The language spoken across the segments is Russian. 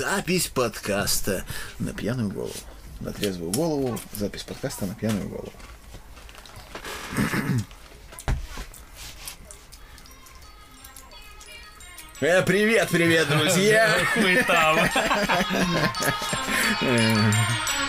Запись подкаста на пьяную голову. На трезвую голову. Запись подкаста на пьяную голову. Э, привет, привет, друзья! Хуй там!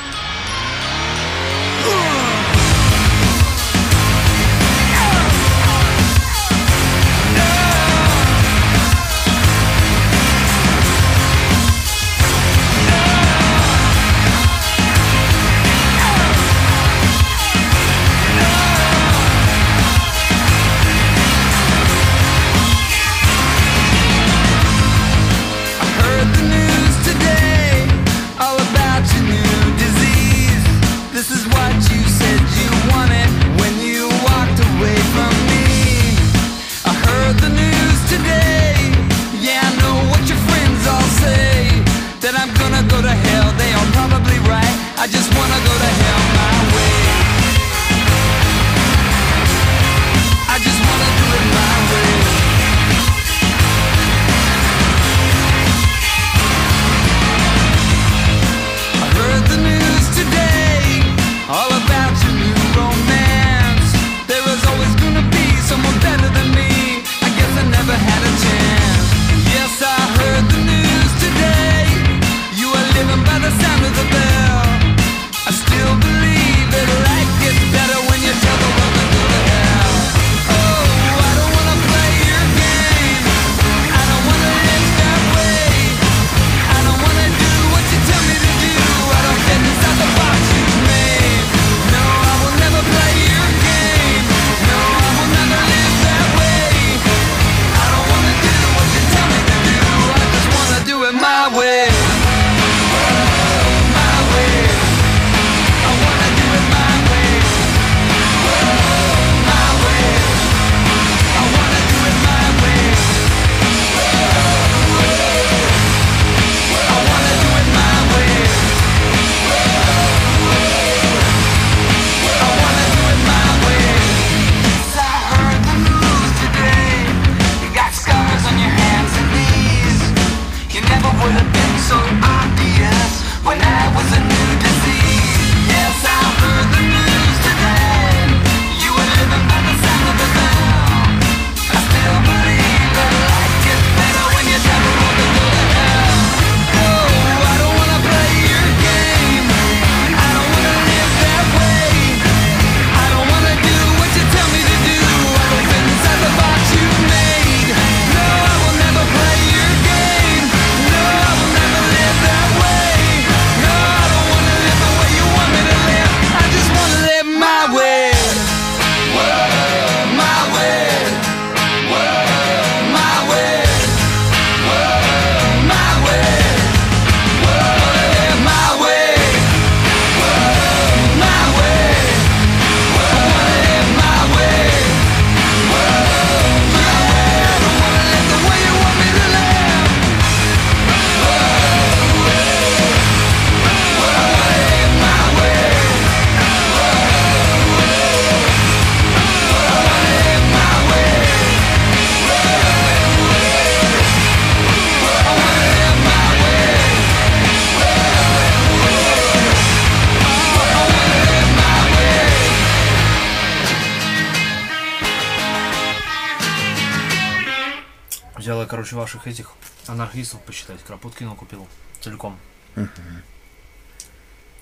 ваших этих анархистов посчитать. Кропоткина купил целиком. Угу.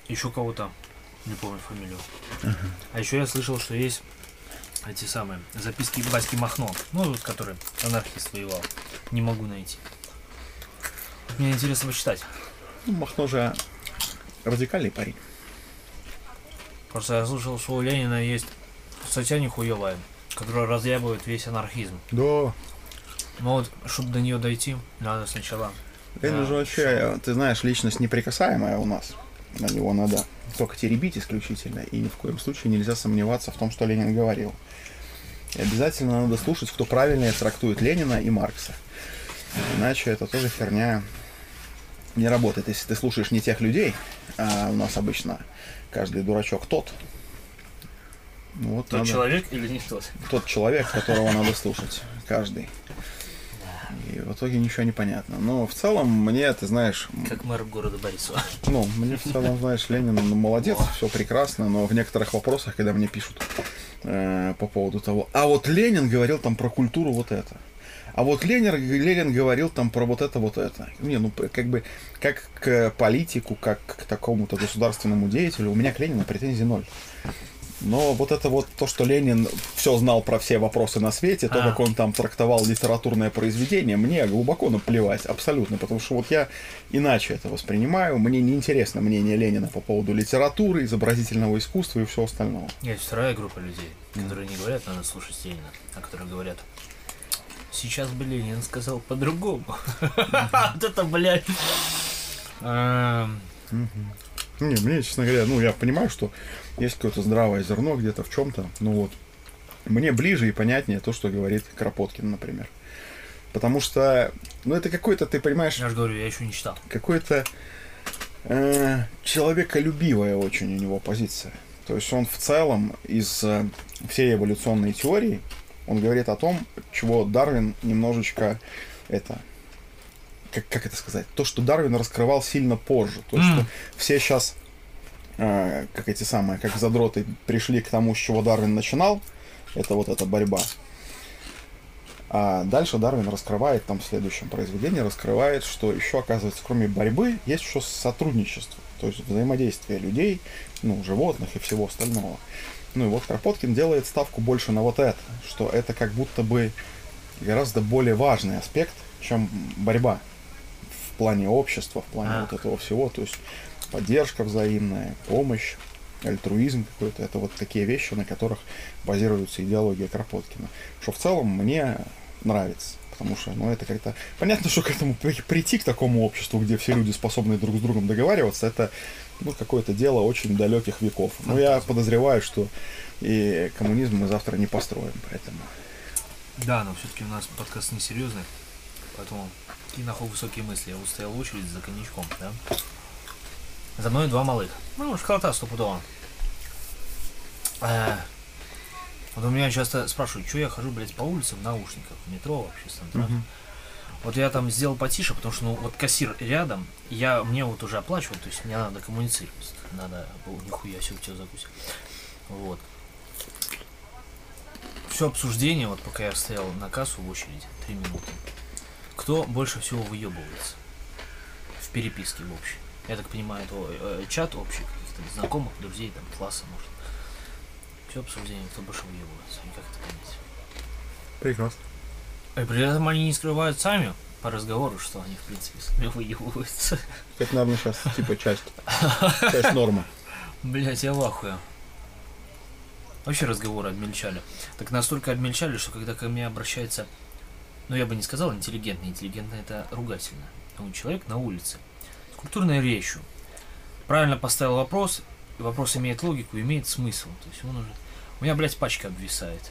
Еще кого-то, не помню фамилию. Угу. А еще я слышал, что есть эти самые записки Баски Махно, ну, вот, который анархист воевал. Не могу найти. Мне интересно почитать. Ну, Махно же радикальный парень. Просто я слышал, что у Ленина есть статья нихуевая, которая разъябывает весь анархизм. Да. Ну вот, чтобы до нее дойти, надо сначала. Эйн да, уже вообще, что... ты знаешь, личность неприкасаемая у нас. На него надо только теребить исключительно, и ни в коем случае нельзя сомневаться в том, что Ленин говорил. И обязательно надо слушать, кто правильно трактует Ленина и Маркса. Иначе это тоже херня не работает. Если ты слушаешь не тех людей, а у нас обычно каждый дурачок тот. Ну вот тот надо... человек или не тот? Тот человек, которого надо слушать. Каждый. И в итоге ничего не понятно. Но в целом мне, ты знаешь, Как мэр города Борисова. ну, мне в целом, знаешь, Ленин ну, молодец, все прекрасно, но в некоторых вопросах, когда мне пишут э, по поводу того, а вот Ленин говорил там про культуру вот это. А вот Ленин, Ленин говорил там про вот это, вот это. Не, ну, как бы, как к политику, как к такому-то государственному деятелю, у меня к Ленину претензий ноль. Но вот это вот то, что Ленин все знал про все вопросы на свете, то, А. как он там трактовал литературное произведение, мне глубоко наплевать, абсолютно, потому что вот я иначе это воспринимаю, мне не интересно мнение Ленина по поводу литературы, изобразительного искусства и всего остального. Есть вторая группа людей, которые не говорят, надо слушать Ленина, а которые говорят, сейчас бы Ленин сказал по-другому. Вот это, блядь. Не, мне, честно говоря, ну, я понимаю, что есть какое-то здравое зерно где-то в чем-то, ну вот. Мне ближе и понятнее то, что говорит Кропоткин, например. Потому что, ну, это какой-то, ты понимаешь, Я же говорю, я еще не читал. какой-то э, человеколюбивая очень у него позиция. То есть он в целом из э, всей эволюционной теории, он говорит о том, чего Дарвин немножечко это как, как это сказать, то, что Дарвин раскрывал сильно позже. То, М. что все сейчас, как эти самые, как задроты, пришли к тому, с чего Дарвин начинал, это вот эта борьба. А дальше Дарвин раскрывает там в следующем произведении, раскрывает, что еще, оказывается, кроме борьбы, есть еще сотрудничество, то есть взаимодействие людей, ну, животных и всего остального. Ну и вот Кропоткин делает ставку больше на вот это, что это как будто бы гораздо более важный аспект, чем борьба в плане общества, в плане А. вот этого всего, то есть поддержка взаимная, помощь, альтруизм какой-то, это вот такие вещи, на которых базируется идеология Кропоткина. Что в целом мне нравится, потому что, ну, это как-то... Понятно, что к этому при- прийти, к такому обществу, где все люди способны друг с другом договариваться, это, ну, какое-то дело очень далеких веков. Но я подозреваю, что и коммунизм мы завтра не построим, поэтому... Да, но все-таки у нас подкаст несерьезный, поэтому какие нахуй высокие мысли. Я устоял очередь за коньячком, да? За мной два малых. Ну, школота стопудово. Э, Вот у меня часто спрашивают, что я хожу, блядь, по улицам в наушниках, в метро, в общественном транспорте. Вот я там сделал потише, потому что, ну, вот кассир рядом, я, мне вот уже оплачивают, то есть мне надо коммуницировать. Надо, о, нихуя себе, тебя закусить. Вот. Все обсуждение, вот пока я стоял на кассу в очереди, три минуты. Кто больше всего выебывается? В переписке в общей. Я так понимаю, это э, чат общий, каких-то знакомых, друзей, там, класса, может. Все обсуждение, кто больше выебывается. И как это понять? Прекрасно. И при этом они не скрывают сами по разговору, что они, в принципе, сами выебываются. Это, наверное, сейчас типа часть, часть нормы. Блять, я в ахуе. Вообще разговоры обмельчали. Так настолько обмельчали, что когда ко мне обращается, ну я бы не сказал интеллигентный, интеллигентный это ругательно. Ну, человек на улице культурной речью правильно поставил вопрос, и вопрос имеет логику, имеет смысл. То есть он уже... У меня, блядь, пачка обвисает.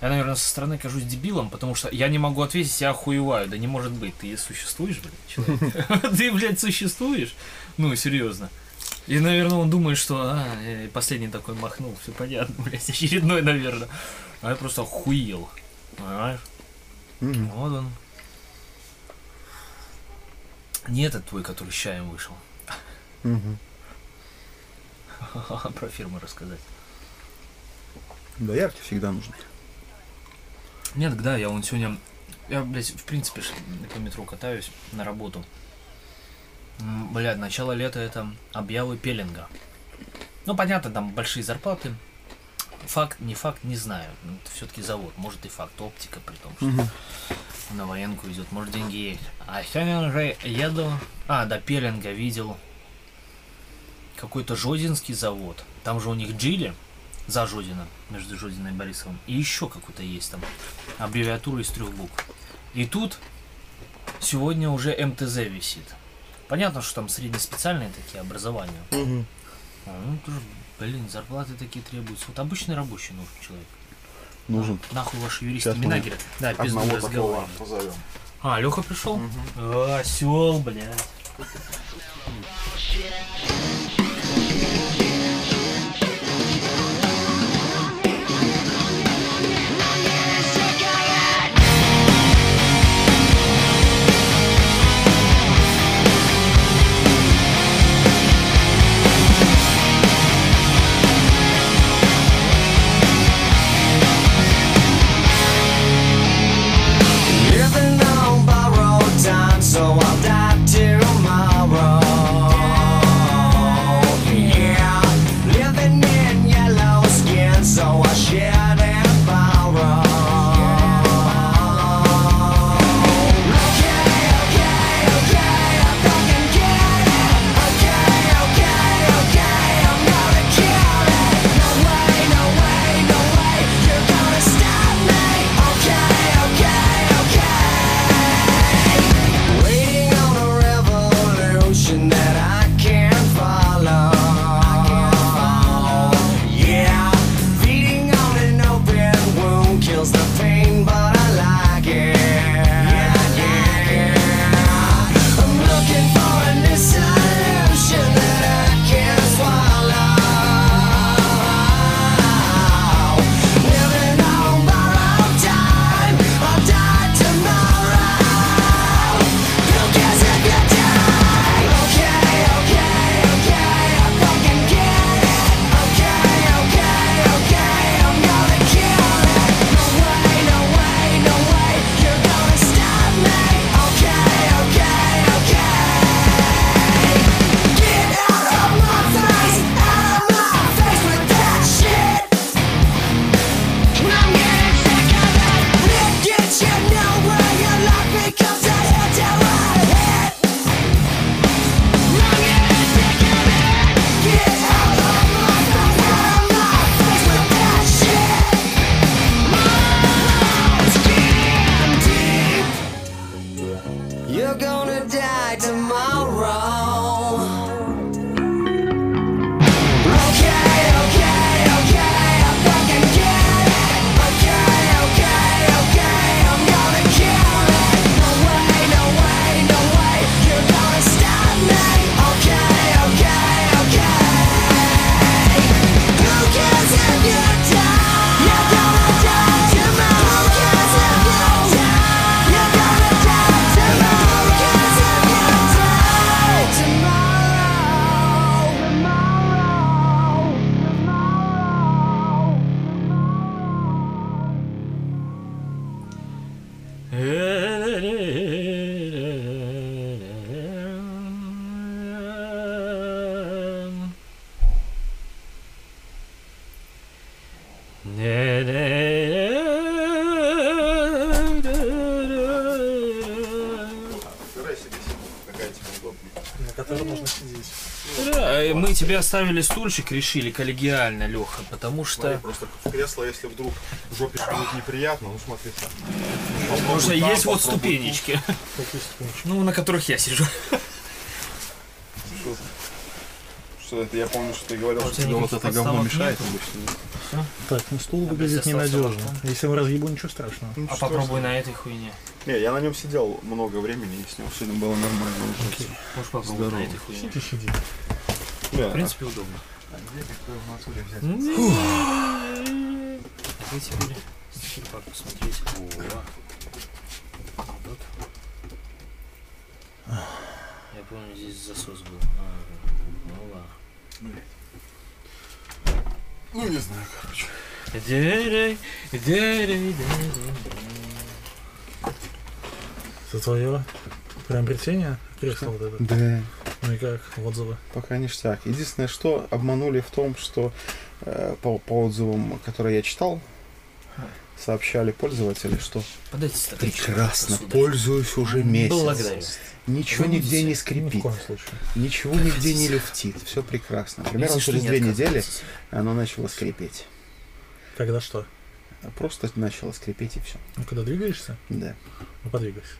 Я, наверное, со стороны кажусь дебилом, потому что я не могу ответить, я охуеваю. Да не может быть, ты существуешь, блядь, человек? Ты, блядь, существуешь? Ну, серьезно. И, наверное, он думает, что а, последний такой махнул, все понятно, блядь, очередной, наверное. А я просто охуел. Понимаешь? Вот он. Не этот твой, который с чаем вышел. Мгм. Про фирму рассказать. Доярки всегда нужны. Нет, да, я вон сегодня... Я, блядь, в принципе, по метро катаюсь на работу. Блядь, начало лета это объявы пеленга. Ну, понятно, там большие зарплаты. Факт, не факт, не знаю. Ну, Это все-таки завод. Может и факт, оптика, при том, что Мгм. на военку идет, может деньги есть. А сегодня уже еду, а, до Пеленга видел какой-то Жодинский завод. Там же у них Джили за Жодино, между Жодиной и Борисовым. И еще какой-то есть там аббревиатура из трех букв. И тут сегодня уже МТЗ висит. Понятно, что там среднеспециальные такие образования. А, ну, тоже, блин, зарплаты такие требуются. Вот обычный рабочий нужен человек. Нужен. Нахуй ваши юристы Сейчас говорят. Да, пизду такого разговаривают. позовем. А, Леха пришел? А, осел, блядь. Тебе оставили стульчик, решили коллегиально, Леха, потому что... просто в кресло, если вдруг жопе будет неприятно, ну смотри сам. Потому что есть вот ступенечки, Какие ступенечки. ну, на которых я сижу. Что это, я помню, что ты говорил, А что тебе вот это говно мешает обычно. Так, ну стул А выглядит ненадежно. Если его разъебу, ничего страшного. Ну, А что попробуй на этой хуйне. Не, я на нем сидел много времени, и с него сегодня было нормально. Окей. Можешь попробовать Здорово. на этой хуйне. Сиди, сиди. Да. В принципе, удобно. А где какой в натуре взять? Вы теперь стикер посмотреть. О. Вот. Я помню, здесь засос был. А, ну ладно. Ну, не знаю, короче. Дэ-дэ, дэ-дэ, дэ-дэ. Это твое приобретение? Кресло вот это. Да. Ну и как? Отзывы? Пока ништяк. Единственное, что обманули в том, что э, по, по отзывам, которые я читал, сообщали пользователи, что Подайте прекрасно, сударь. пользуюсь уже месяц. Благодарю. Ничего Вы нигде не? Ни скрипит, случае. ничего нигде не люфтит, все прекрасно. Примерно через две недели оно начало скрипеть. Когда что? Просто начало скрипеть и все. Ну, когда двигаешься, Да. ну подвигайся.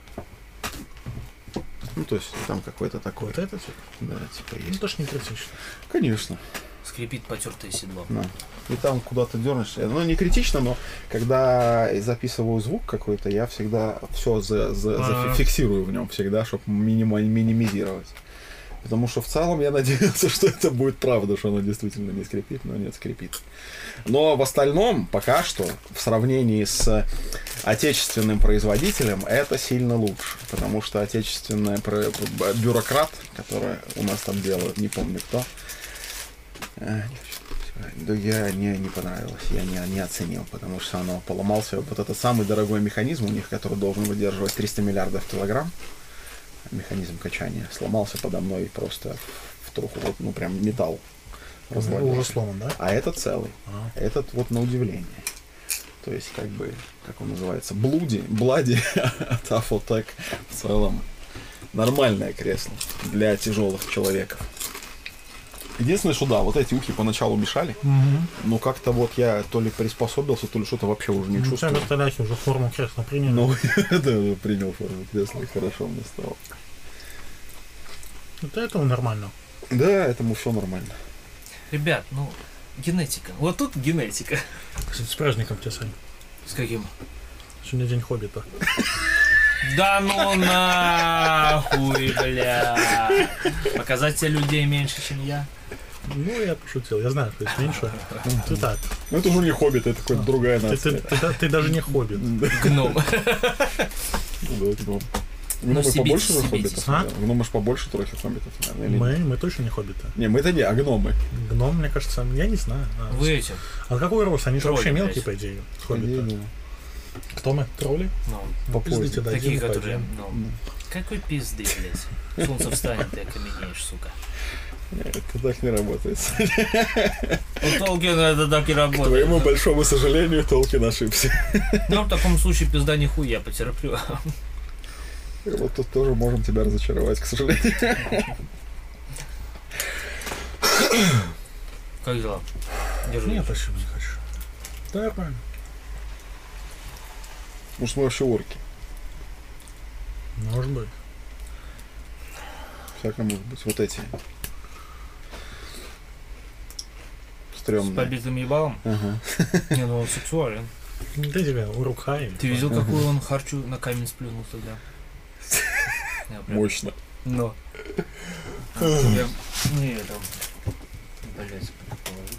Ну, то есть там какой-то такой, Вот это типа. да, типа Ну, есть. тоже не критично. Конечно. Скрипит потертое седло. Да. И там куда-то дернешься. Ну, не критично, но когда записываю звук какой-то, я всегда все за, за- А. зафиксирую в нем всегда, чтобы минимизировать. Потому что в целом я надеялся, что это будет правда, что оно действительно не скрипит, но нет, скрипит. Но в остальном, пока что, в сравнении с отечественным производителем, это сильно лучше. Потому что отечественный бюрократ, который у нас там делают, не помню кто, э, да я не, не понравилось, я не, не оценил, потому что оно поломался. Вот этот самый дорогой механизм у них, который должен выдерживать 300 миллиардов килограмм, механизм качания, сломался подо мной просто в труху, вот, ну прям металл Уже развалился. сломан, да? А этот целый. А. Этот вот на удивление. То есть, как бы, как он называется, блуди, блади от Афотек в целом нормальное кресло для тяжелых человеков. Единственное, что да, вот эти ухи поначалу мешали, Угу. но как-то вот я то ли приспособился, то ли что-то вообще уже не Ну, чувствую. вертоляхи уже форму кресла приняли. Ну, да, принял форму кресла, и хорошо мне стало. Вот этому нормально. Да, этому все нормально. Ребят, ну, генетика. Вот тут генетика. Кстати, с праздником тебя, Сань. С каким? Сегодня день хоббита. Да ну нахуй, бля. Показать тебе людей меньше, чем я. Ну, я пошутил. Я знаю, что есть меньше. Ты так. Ну, это уже не хоббит, это какая-то другая Ты, ты- нация. ты да- ты даже не хоббит. Гном. Ну, да, гном. Гномы стебитесь, побольше же хоббитов? А? Гномы ж побольше трохи хоббитов, наверное, или Мы, мы точно не хоббиты. Не, мы это не, а гномы. Гном, мне кажется, я не знаю. А, Вы эти. А какой рост? Они же вообще мелкие, по идее. да. Кто мы? Тролли? Ну, По Пиздите, дадим, такие, которые, ну, какой пизды, блядь. Солнце встанет, ты окаменеешь, сука. Нет, Это так не работает. У Толкина это так и К работает. твоему большому сожалению, Толкин ошибся. Ну, в таком случае пизда нихуя потерплю. И вот тут тоже можем тебя разочаровать, к сожалению. Как дела? Держи. Нет, спасибо, не хочу. Да, нормально. Может, мы вообще орки. Может быть. Всяко может быть. Вот эти. С Стрёмные. побитым ебалом? Ага. Не, ну он сексуален. Ты тебя Урукхай. Ты видел, какую он харчу на камень сплюнул тогда? Я прям- Мощно. Но. Не, там... Блять, положить.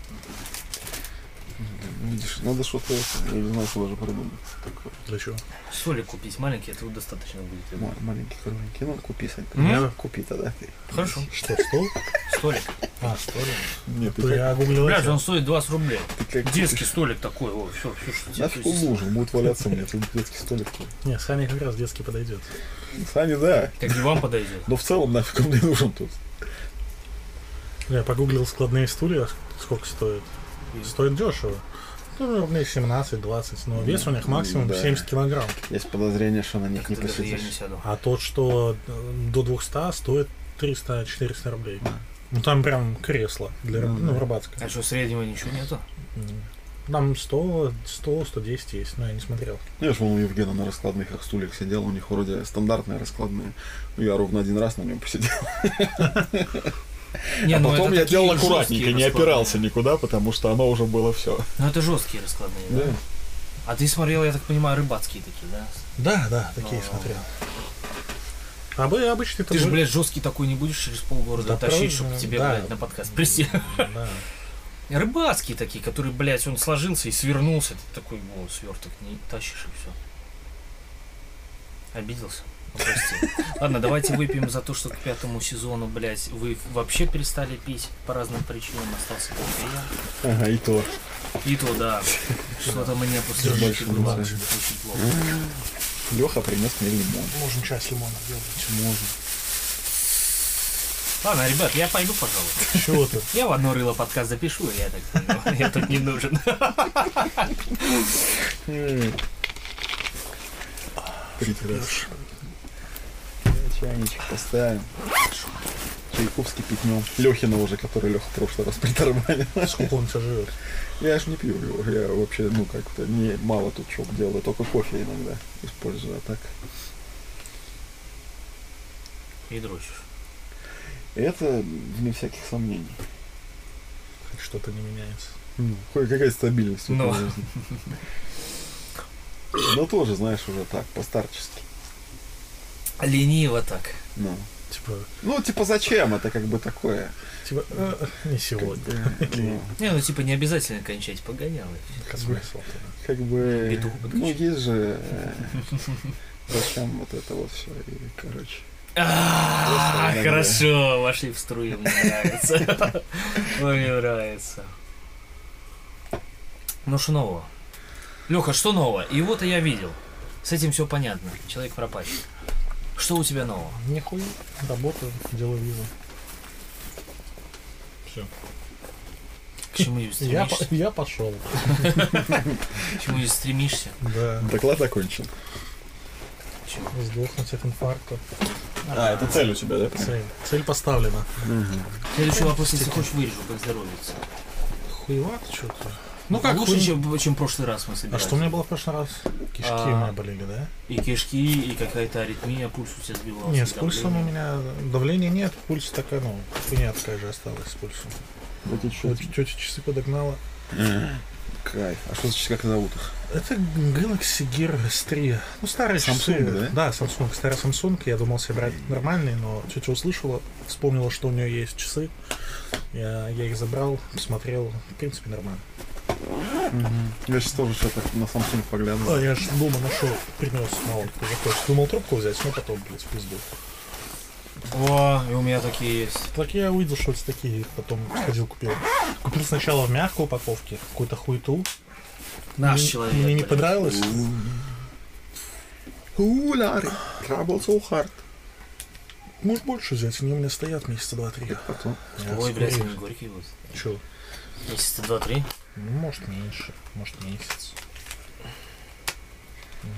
Видишь, надо что-то, это, я не знаю, что даже придумать. Такое. Для чего? Соли купить маленький, этого достаточно будет. я думаю. Ма- Маленький, кругленький. Ну, купи, Сань. М? Купи тогда ты. Хорошо. Что, стол? Столик. А, столик. Нет, ты То как, я гуглил Блядь, это. он стоит 20 рублей. ты как Детский столик такой, о, все, все, что тебе Нафиг он нужен, будет валяться мне, тут детский столик. Не, Саня как раз детский подойдет. Саня, да. Как и вам подойдет. Но в целом нафиг он мне нужен тут. Я погуглил складные стулья, сколько стоит. Стоит дешево. Ну, рублей 17-20, но вес у них максимум Да. 70 килограмм. Есть подозрение, что на них не Так посидишь. А тот, что э, до 200, стоит 300-400 рублей. Ну там прям кресло для Ну, ну, да. рыбацкое. А что, среднего ничего нету? Там 100, 100, 110 есть, но я не смотрел. Я же вон у Евгена на раскладных их стульях сидел, у них вроде стандартные раскладные. Я ровно один раз на нем посидел. Не, а ну потом я делал аккуратненько, не опирался никуда, потому что оно уже было все. Ну это жесткие раскладные, да? А ты смотрел, я так понимаю, рыбацкие такие, да? Да, да, такие А. смотрел. А бы обычно Ты же, блядь, жесткий такой не будешь через полгорода Да, тащить, чтобы тебе, да. блядь, на подкаст прийти. Да. Рыбацкие такие, которые, блядь, он сложился и свернулся. Ты такой, вот, сверток не тащишь и все. Обиделся? Ладно, давайте выпьем за то, что к пятому сезону, блядь, вы вообще перестали пить по разным причинам. Остался только я. Ага, и то. И то, да. Что-то мне после большим было очень плохо. Леха принес мне лимон. Можем чай с лимоном делать. Можно. Ладно, ребят, я пойду, пожалуй. Чего ты? Я в одно рыло подкаст запишу, я так понимаю. Я тут не нужен. Прекрасно. Чайничек поставим. Чайку вскипятнем. Лехина уже, который Леха в прошлый раз притарманил. Сколько он тебя живет? Я ж не пью его. Я вообще, ну, как-то не мало тут чего делаю. Только кофе иногда использую, а так. И дрочишь. Это вне всяких сомнений. Хоть что-то не меняется. Ну, хоть какая стабильность жизни. Но тоже, знаешь, уже так, постарчески. Лениво так. Ну. Типа, ну, типа, зачем? Это как бы такое. типа, э, не сегодня. Ну, Не, ну типа не обязательно кончать погоняло. Какой смысл? как бы... Ну, есть же... э, Зачем вот это вот все, и, короче. А, хорошо, вошли в струю, мне нравится. Мне нравится. Ну что нового? Леха, что нового? Его-то я видел. С этим все понятно. Человек пропащий. Что у тебя нового? Нихуя. Работаю, делаю визу. Все. К чему Я, я пошел. К чему стремишься? Да. Доклад окончен. Чему? Сдохнуть от инфаркта. А, это цель у тебя, да? Цель. Цель поставлена. Следующий вопрос, если хочешь, вырежу, как здоровится. Хуевато что-то. Ну как, Лучше, хуй- чем, чем в прошлый раз мы А собирались. что у меня было в прошлый раз? Кишки А. у меня болели, да? И кишки, и какая-то аритмия, пульс у тебя сбивался. Нет, с пульсом у давление. меня давления нет, пульс такая, ну, хуйня такая же осталась с пульсом. Эти чё- Вот тетя часы подогнала. Кайф. А что значит, как зовут их? Это Galaxy Gear S3. Ну, старые Samsung, часы. да? Да, Samsung. Старый Samsung. Я думал себе брать нормальные, но тетя услышала, вспомнила, что у нее есть часы. Я, я их забрал, посмотрел. В принципе, нормально. Я сейчас тоже что-то на Samsung А, поглядывал. я же дома нашел, принес мало кто захочет. Думал трубку взять, но потом, блядь, в пизду. О, и у меня такие есть. Так я увидел, что это такие, потом сходил купил. Купил сначала в мягкой упаковке какую-то хуету. Наш Мне- человек. Мне не блядь. понравилось. Улари. Trouble so hard. Может больше взять, они у меня стоят месяца два-три. Потом. Ой, блядь, они горькие вот. Чё? Месяца два-три. Ну, может меньше, может месяц.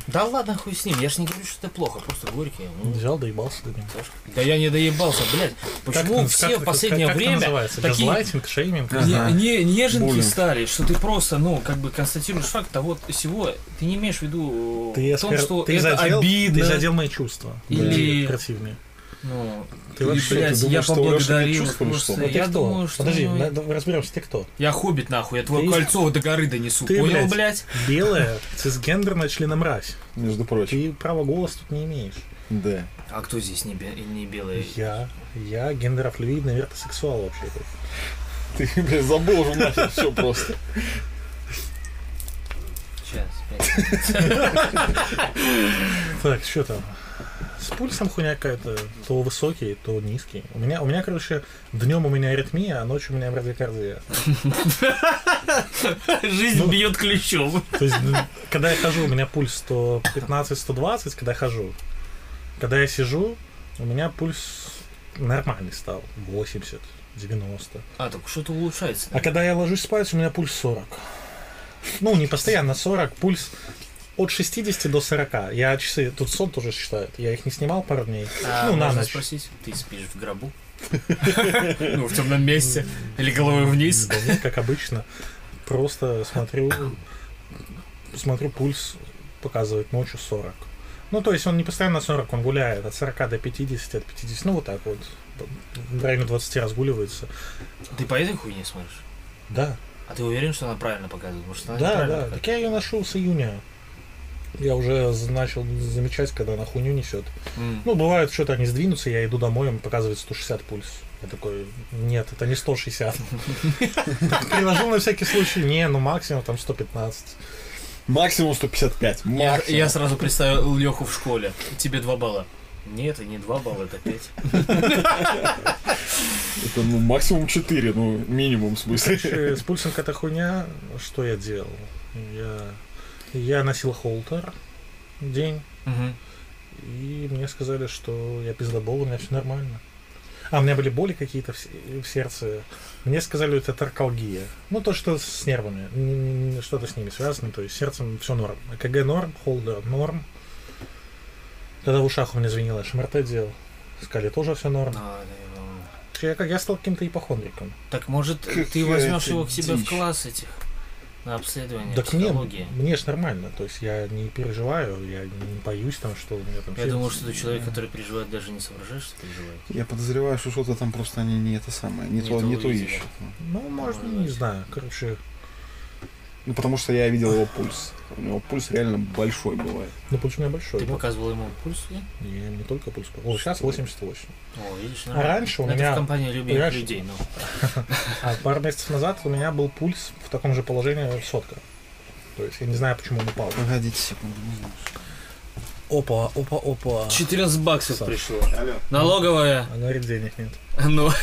Да ладно, хуй с ним. Я ж не говорю, что это плохо, просто горькие. Ну, Взял, доебался до него. Да я не доебался, блядь. Почему Как- все как- в последнее как- как время называется? такие Газлайтинг, шейминг? Ага. не, не- неженки Буллинг. стали, что ты просто, ну, как бы констатируешь факт того всего, ты не имеешь в виду Ты, о том, что ты это задел, обидно. Ты задел мои чувства. Или- Противные. Ну, Ты вообще, блядь, ты думаешь, я поблагодарил. что? Ну, ты я кто? думаю, что... Подожди, ну, да, разберемся, ты кто? Я хоббит, нахуй, я твое Ты- кольцо до горы донесу, Ты, понял, блядь, блядь? Белая, цисгендерная членомразь. Между прочим. Ты права голоса тут не имеешь. Да. А кто здесь не, бе- не белый? Я, я гендерофлюидный вертосексуал вообще-то. Ты, блядь, забыл уже нахер все просто. Сейчас. Так, что там? С пульсом хуйня какая-то. То высокий, то низкий. У меня, у меня, короче, днем у меня аритмия, а ночью у меня брадикардия. Жизнь Ну. бьет ключом. То есть, ну, когда я хожу, у меня пульс 115-120, когда я хожу. Когда я сижу, у меня пульс нормальный стал. 80, 90. А, так что-то улучшается. А когда я ложусь спать, у меня пульс 40. Ну, не постоянно 40, пульс от 60 до 40. Я часы, тут сон тоже считают. Я их не снимал пару дней. А ну, на ночь. спросить, ты спишь в гробу? Ну, в темном месте? Или головой вниз? Как обычно. Просто смотрю, смотрю, пульс показывает ночью 40. Ну, то есть он не постоянно на 40, он гуляет от 40 до 50, от 50, ну, вот так вот. В районе 20 разгуливается. Ты по этой хуйне смотришь? Да, А ты уверен, что она правильно показывает? Может, она да, да. показывает? Так я ее ношу с июня. Я уже начал замечать, когда она хуйню несет. М. Ну, бывает, что-то они сдвинутся, я иду домой, он показывает 160 пульс. Я такой, нет, это не 160. Переложил на всякий случай, не, ну максимум там 115. Максимум 155. Я, сразу представил Леху в школе. Тебе два балла. Нет, это не два балла, это пять. Это ну, максимум 4, ну минимум в смысле. С пульсом какая-то хуйня. Что я делал? Я, я носил холтер день, Мгм. и мне сказали, что я пиздобол, у меня все нормально. А, у меня были боли какие-то в, сердце. Мне сказали, это таркалгия. Ну, то, что с нервами. Что-то с ними связано. То есть с сердцем все норм. ЭКГ норм, холдер норм. Когда в ушах у меня звенело, я ШМРТ делал. Сказали, тоже все норм. А, да. Я, как- я стал каким-то ипохондриком. Так может ты возьмешь его к себе в класс этих на обследование Так мне, психологии? мне ж нормально, то есть я не переживаю, я не боюсь там, что у меня там... Я сердце- думал, что ты человек, который переживает, даже не соображаешь, что переживает. Я подозреваю, что что-то там просто они не это самое, не, Не то, то не то ищут. Ну, может, Может не знаю, короче, Ну потому что я видел его пульс. У него пульс реально большой бывает. ну пульс у меня большой. Ты ну, показывал ему пульс? да? не, не только пульс. О, сейчас 88. О, видишь, А нормально. раньше у Это меня- в компании любимых Понимаешь? людей, ну. А пару месяцев назад у меня был пульс в таком же положении сотка. То есть я не знаю, почему он упал. Погодите секунду. Опа, опа, опа. 14 баксов Саш. пришло. Алло. Налоговая. А говорит, денег нет. Ну,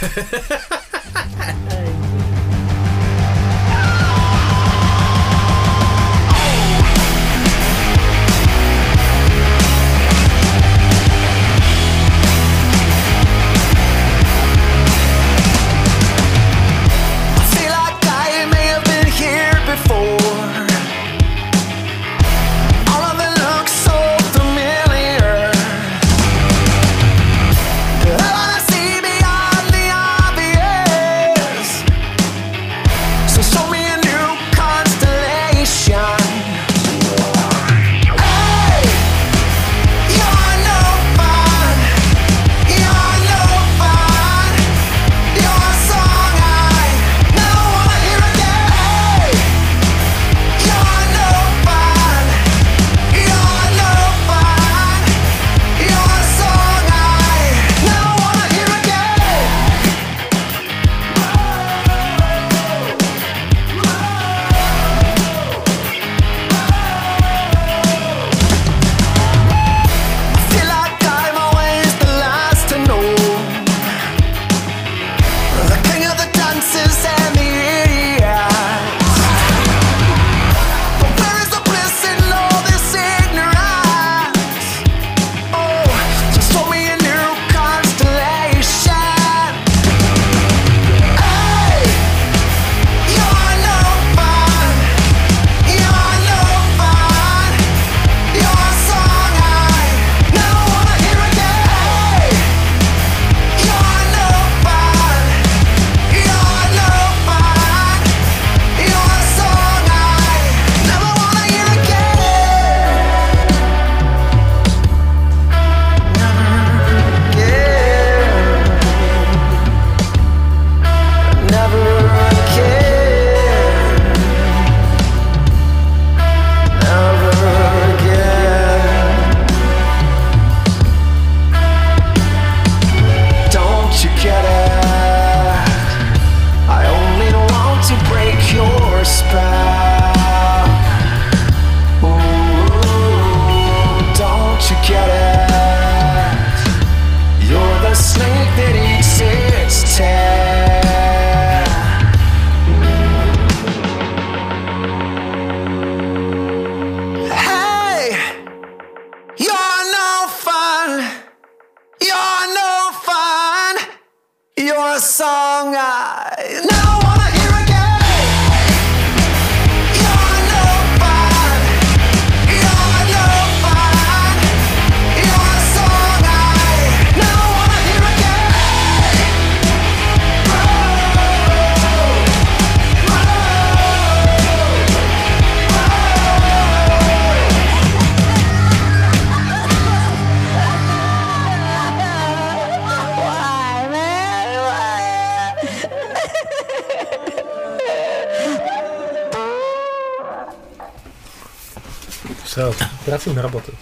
Оперативно работают.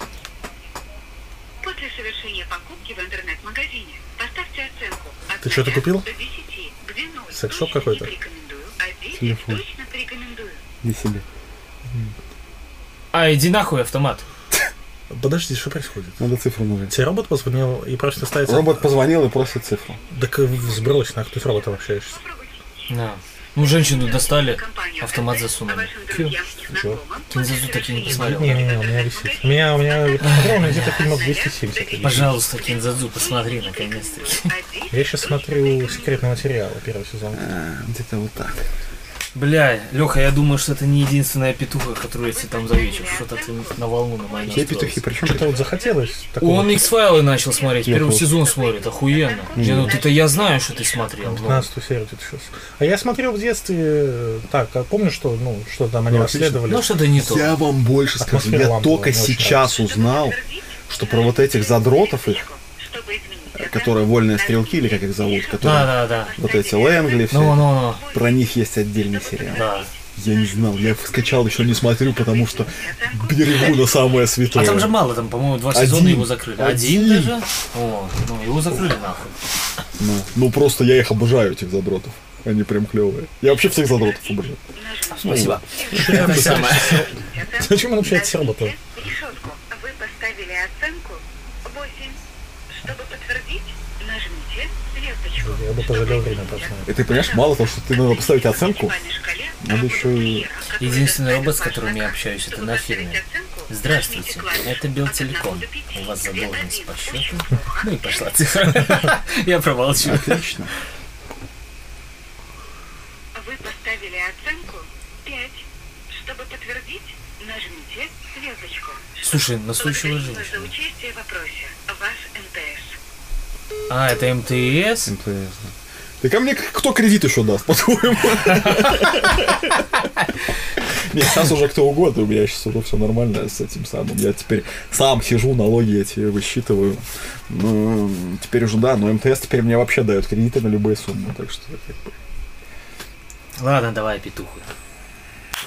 После совершения покупки в интернет-магазине поставьте оценку Ты что-то 0 купил? до 10, где 0 Секс-шоп какой-то? не порекомендую, а 10 Телефон. точно порекомендую. Для себя. А, иди нахуй, автомат. Подожди, что происходит? Надо цифру нажать. Тебе робот позвонил и просит оставить... Робот позвонил и просит цифру. Так сбрось, нахуй ты с роботом общаешься. На. Ну, женщину достали, автомат засунули. Кинзазу так и не посмотрел. Не-не-не, у меня висит. У меня, у меня, у меня где-то фильмов 270. Пожалуйста, Кинзадзу, посмотри, наконец-то. Я сейчас смотрю секретный материал, первый сезон. А, где-то вот так. Бля, Леха, я думаю, что это не единственная петуха, которую я тебе там завечу. Что-то ты на волну на мою Какие петухи, причем Что-то вот захотелось такого. Он X-файлы начал смотреть, первый просто- сезон смотрит, охуенно. Не, ну это я знаю, что ты смотрел. ну. 15 серию тут сейчас. А я смотрел в детстве, э, так, а помню, что, ну, что там они Ну, расследовали. Ну что-то не то. Я вам больше скажу, я только сейчас узнал, что про вот этих задротов их, которые вольные стрелки, или как их зовут, Да, которые да, да. вот эти Лэнгли, все, Ну, ну, ну. про них есть отдельный сериал. Да. Я не знал, я их скачал, еще не смотрю, потому что берегу на самое святое. А там же мало, там, по-моему, два сезона Один. его закрыли. Один, Один. даже? О, ну его закрыли нахуй. Ну, ну, просто я их обожаю, этих задротов. Они прям клевые. Я вообще всех задротов обожаю. Спасибо. Это самое. Зачем он общается с роботом? Решетку. Вы поставили оценку 8. Чтобы подтвердить, нажмите звездочку. Я бы пожалел время точно. И ты понимаешь, мало того, что ты надо поставить оценку, надо еще и... Единственный робот, с которым я общаюсь, это на фирме. Здравствуйте, это Белтелеком. У вас задолженность по счету? Ну и пошла цифра. Я промолчу. Отлично. Вы поставили оценку 5. Чтобы подтвердить, нажмите звездочку. Слушай, Благодарим вас за женщина. участие в вопросе. Ваш МТС. А, это МТС? МТС, да. Так а мне кто кредит еще даст, по-твоему? Нет, сейчас уже кто угодно, у меня сейчас уже все нормально с этим самым. Я теперь сам сижу, налоги эти высчитываю. Ну, теперь уже да, но МТС теперь мне вообще дает кредиты на любые суммы, так что Ладно, давай петуху.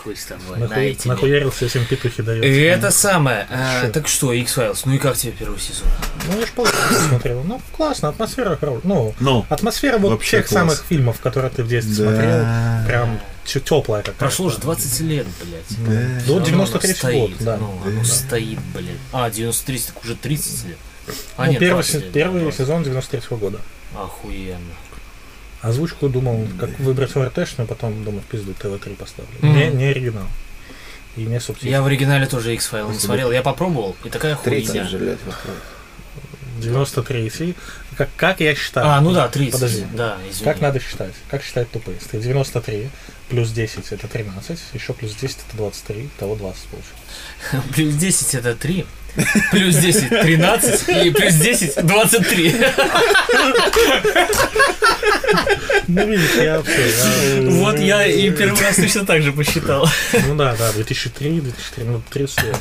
Хуй с тобой, на Нахуй, эти. нахуярился, этим петухи дает. И это самое. а, так что, X-Files, ну и как тебе первый сезон? Ну, я ж полностью смотрел. Ну, классно, атмосфера хорошая. Ну, Ну, атмосфера вот Вообще тех класс. самых фильмов, которые ты в детстве Да. смотрел, прям теплая какая-то. Прошло уже 20 лет, блядь. да. До Всё равно 93 оно стоит, год, да. Ну, оно Да. стоит, блядь. А, 93, так уже 30 лет. А, Ну, нет, первый, 20 се- лет, первый 20. сезон 93 года. Охуенно. Озвучку думал, как выбрать ОРТшную, потом думал, в пизду, ТВ-3 поставлю. Мгм. Не, не оригинал. И не субтитры. Я в оригинале тоже X-File не смотрел. Я попробовал, и такая 30 хуйня. же лет вокруг. 93 как, как я считаю? А, ну да, 30. Подожди. Да, извини. Как надо считать? Как считать тупые? Если 93 плюс 10 это 13, еще плюс 10 это 23, того 20 получится. Плюс 10 это 3. Плюс 10 13 и плюс 10 23. Ну, видите, я вообще... я- Вот я и первый раз точно так же посчитал. Ну да, да, 2003, 2004, ну 30 лет.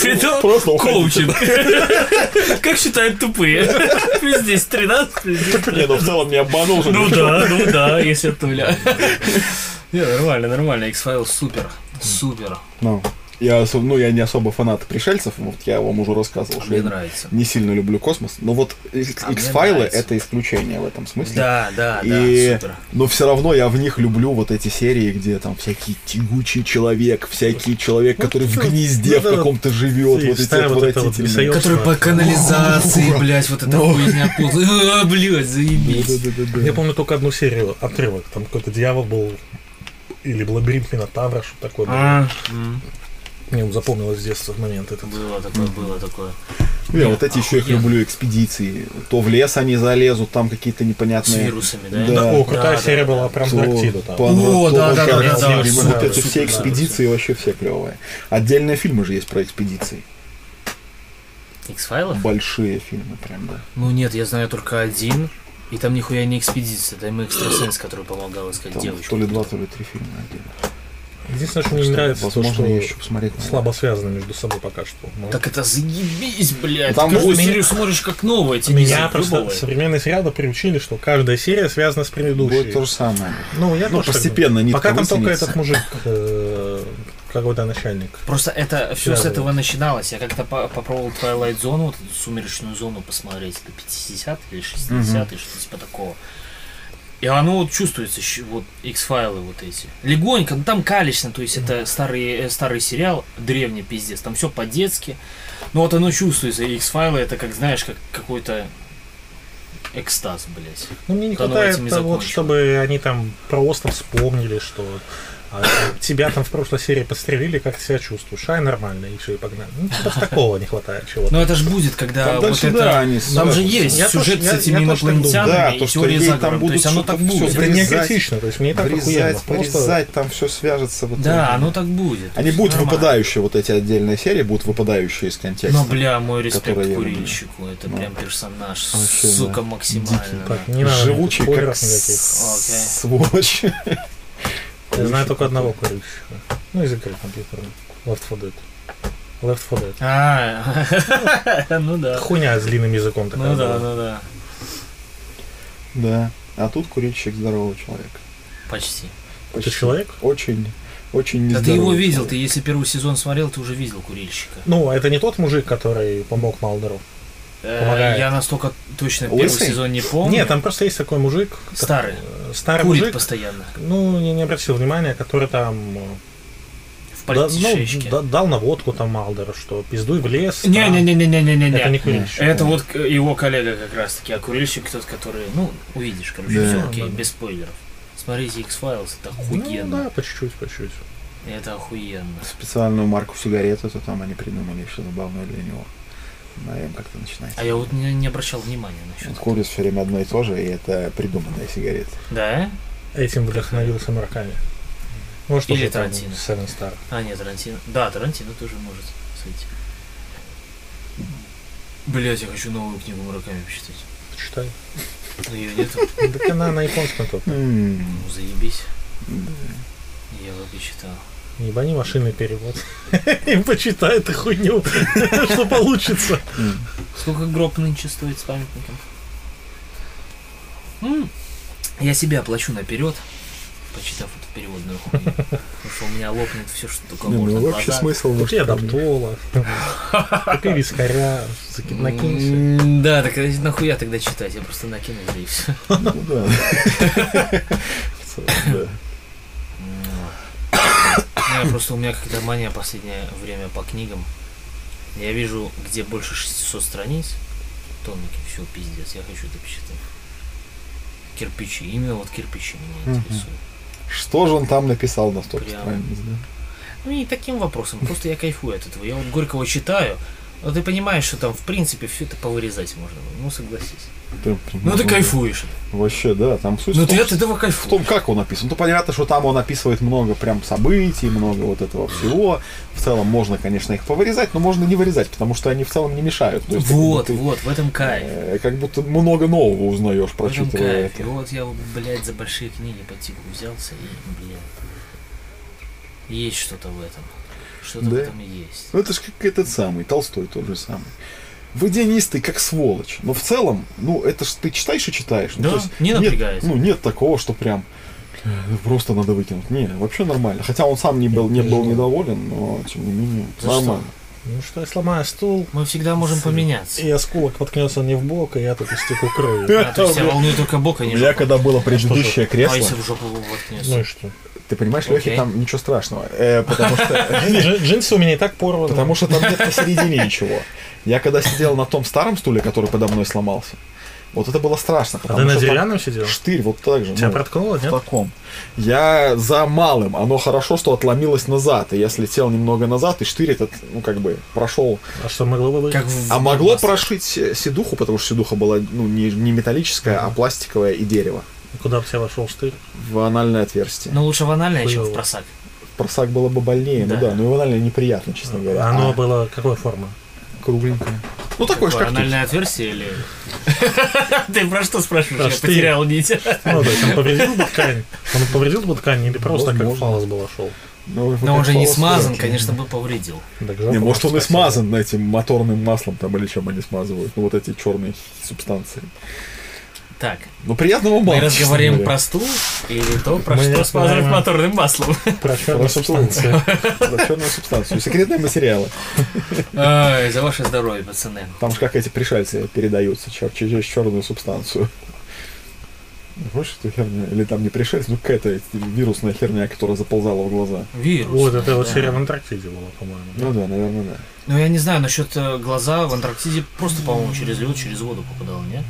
Притом коучинг. Как считают тупые. Плюс 10 13, плюс 10 Не, ну в целом не обманул. Ну да, ну да, если от нуля. Не, нормально, нормально. X-File супер. Супер. Ну, я, ну, я не особо фанат пришельцев, вот я вам уже рассказывал, что Мне я нравится. не сильно люблю космос, но вот X- А X-файлы это исключение в этом смысле. Да, да, И, да, супер. но все равно я в них люблю вот эти серии, где там всякий тягучий человек, всякий человек, который в ну, гнезде ну в каком-то живет, вот эти вот это отвратительные. Который по канализации, блядь, вот эта хуйня ползает. А, Блядь, заебись. Я помню только одну серию, отрывок. Там какой-то дьявол был, или лабиринт Минотавра, что такое было. А, Мне вот запомнилось с детства момент этот. Было такое, было такое. Я вот эти еще их люблю экспедиции. То в лес они залезут, там какие-то С непонятные. вирусами, да? Да. О, крутая Да, серия да, была да. про Антарктиду там. О, да, да, да, да, Вот супер, эти все экспедиции вообще все клевые. Отдельные фильмы же есть про экспедиции. X-файлов? Большие фильмы прям, да. Ну нет, я знаю только один. И там нихуя не экспедиция, там экстрасенс, который помогал искать Там девочку. то ли два, то ли три фильма отдельно. Единственное, что мне не нравится, то, что еще посмотреть слабо связаны между собой пока что. Ну, Так это заебись, блядь. Там Каждую будет- серию смотришь как новое, тебе не Меня просто заебывает. современные сериалы приучили, что каждая серия связана с предыдущей. Будет то же самое. Ну, я Ну, постепенно нитка Пока там только этот мужик, э, какой-то начальник. Просто это все с этого начиналось. Я как-то по- попробовал Twilight Zone, вот эту сумеречную зону посмотреть. Это 50 или 60 что-то типа такого. И оно вот чувствуется, вот X-файлы вот эти. Легонько, ну там калечно, то есть это старый, э, старый сериал, древний пиздец, там все по-детски. Но вот оно чувствуется, и X-файлы это как, знаешь, как какой-то экстаз, блядь. Ну, мне не ну, хватает того, закончим. чтобы они там просто вспомнили, что тебя там в прошлой серии подстрелили, как ты себя чувствуешь. Ай, нормально, и все, и погнали. Ну, типа такого не хватает чего-то. Но это же будет, когда Там вот дальше, это... да, они Там же есть Я сюжет тоже- с этими инопланетянами Да, и то, что теория ей там заговора. То будут есть оно так будет. это не критично, то есть мне так охуенно. Врезать, Просто порезать, там все свяжется. в итоге. Да, оно так будет. Они будут нормально. выпадающие, вот эти отдельные серии будут выпадающие из контекста. Но, бля, мой респект курильщику. Это Ну. прям персонаж, Вообще, сука, да. максимально. так, не надо Живучий, как сволочь. Я знаю только одного курильщика. Ну, из игры компьютерной. Left 4 Dead. Left 4 Dead. А, ну да. Хуйня с длинным языком такая. Ну да, ну да. Да. А тут курильщик здоровый человек. Почти. Ты Почти. человек? Очень, очень Да ты его видел, человек. ты если первый сезон смотрел, ты уже видел курильщика. Ну, это не тот мужик, который помог Малдеру. Э, Помогает. Я настолько точно первый Лысый? сезон не помню. Нет, там просто есть такой мужик. Старый. э, Старый Курит мужик. постоянно. Ну, не, не обратил внимания, который там э, В да- ну, да- дал наводку там Малдеру, что пиздуй в лес. Не-не-не-не-не-не-не. Это не курильщик. Это вот его коллега как раз таки, а курильщик тот, который, ну, увидишь, короче, Да. все окей, Да, да. без спойлеров. Смотрите X-Files, это Ну, охуенно. да, по чуть-чуть, по чуть-чуть. Это охуенно. Специальную марку сигареты, то там они придумали еще забавную для него. На М как-то начинается. А я вот не, не обращал внимания насчет курит все время одно и то же, и это придуманная сигарета. Да? Этим вдохновился Мураками. Может, Или Тарантино. Seven Star. А, нет, Тарантино. Да, Тарантино тоже может сойти. Блять, я хочу новую книгу Мураками почитать. Почитай. Но ее нету. Так она на японском только. Ну, заебись. Я бы почитал. Ебани машинный перевод. И почитай эту хуйню, что получится. Сколько гроб нынче стоит с памятником? Я себе оплачу наперед, почитав эту переводную хуйню. Потому что у меня лопнет все, что только Не, можно. ну вообще смысл может, Купи адаптола, купи вискаря, накинься. Да, так нахуя тогда читать? Я просто накину и все. Ну да. Я просто у меня какая-то мания последнее время по книгам. Я вижу, где больше 600 страниц, томики, все, пиздец, я хочу это почитать. Кирпичи, именно вот кирпичи меня интересуют. Что же он там написал на столько Прям. страниц, да? Ну не таким вопросом, просто я кайфую от этого. Я вот Горького читаю, но ты понимаешь, что там в принципе все это повырезать можно. Ну согласись. Ты- Ну ты кайфуешь. Вообще, да, там суть Ну в ты от этого в кайфуешь. том, как он описан. Ну, понятно, что там он описывает много прям событий, много вот этого всего. В целом можно, конечно, их повырезать, но можно не вырезать, потому что они в целом не мешают. То есть, Вот, будто, вот, в этом кайф. э, как будто много нового узнаешь, В этом прочитывая кайф. И это. вот я, блядь, за большие книги по типу взялся и, блядь, есть что-то в этом. Что-то в Да. этом и есть. Ну, это же как этот самый, Толстой тот же самый. Водянистый, как сволочь. Но в целом, ну, это ж ты читаешь и читаешь. Ну, Да, то есть не нет- напрягает. ну, нет такого, что прям э, просто надо выкинуть. Не, вообще нормально. Хотя он сам не был, не был недоволен, но тем не менее, За что? нормально. Ну что, я сломаю стул, Мы всегда можем поменяться. и осколок воткнется мне в бок, и я тут истеку кровью. А, то есть тебя волнует только бок, а У не меня жопа. когда было предыдущее А кресло, если в жопу воткнется? Ну и что? Ты понимаешь, Лехи, Окей. там ничего страшного. Э, потому что Джин- Джинсы у меня и так порваны. Потому что там нет посередине ничего. Я когда сидел на том старом стуле, который подо мной сломался, вот это было страшно. А ты на деревянном сидел? Штырь вот так же. Тебя ну, проткнуло, в нет? таком. Я за малым. Оно хорошо, что отломилось назад. И я слетел немного назад, и штырь этот, ну, как бы, прошел. А что могло бы быть? Как в- А могло в- прошить э, седуху, потому что седуха была, ну, не, не металлическая, а пластиковая и дерево. Куда бы тебя вошел штырь? В анальное отверстие. Но лучше в анальное, чем в просак. Просак было бы больнее, ну Да. да, но и в анальное неприятно, честно говоря. Оно А было какой формы? кругленькое. Ну, такое же, как тут. анальное отверстие или... Ты про что спрашиваешь? Я потерял нить. Ну, то есть он повредил бы ткань? Он повредил бы ткань или просто как фалос бы вошел? Ну, Но он же не смазан, полоски. конечно, бы повредил. Так Не, может он и смазан этим моторным маслом там или чем они смазывают. Ну вот эти черные субстанции. Так, Ну приятного мы мало. разговариваем про стул или то, про Мы что разговариваем- смазывать моторным маслом. Про черную субстанцию. Про черную субстанцию. Секретные материалы. За ваше здоровье, пацаны. Там же как эти пришельцы передаются чер- через черную субстанцию. Помнишь эту херню? Или там не пришельцы, ну какая-то вирусная херня, которая заползала в глаза. Вирус. Вот это вот серия в Антарктиде была, по-моему. Ну да, наверное, да. Ну, я не знаю, насчет э, глаза в Антарктиде просто, по-моему, через лед, через воду попадал, не?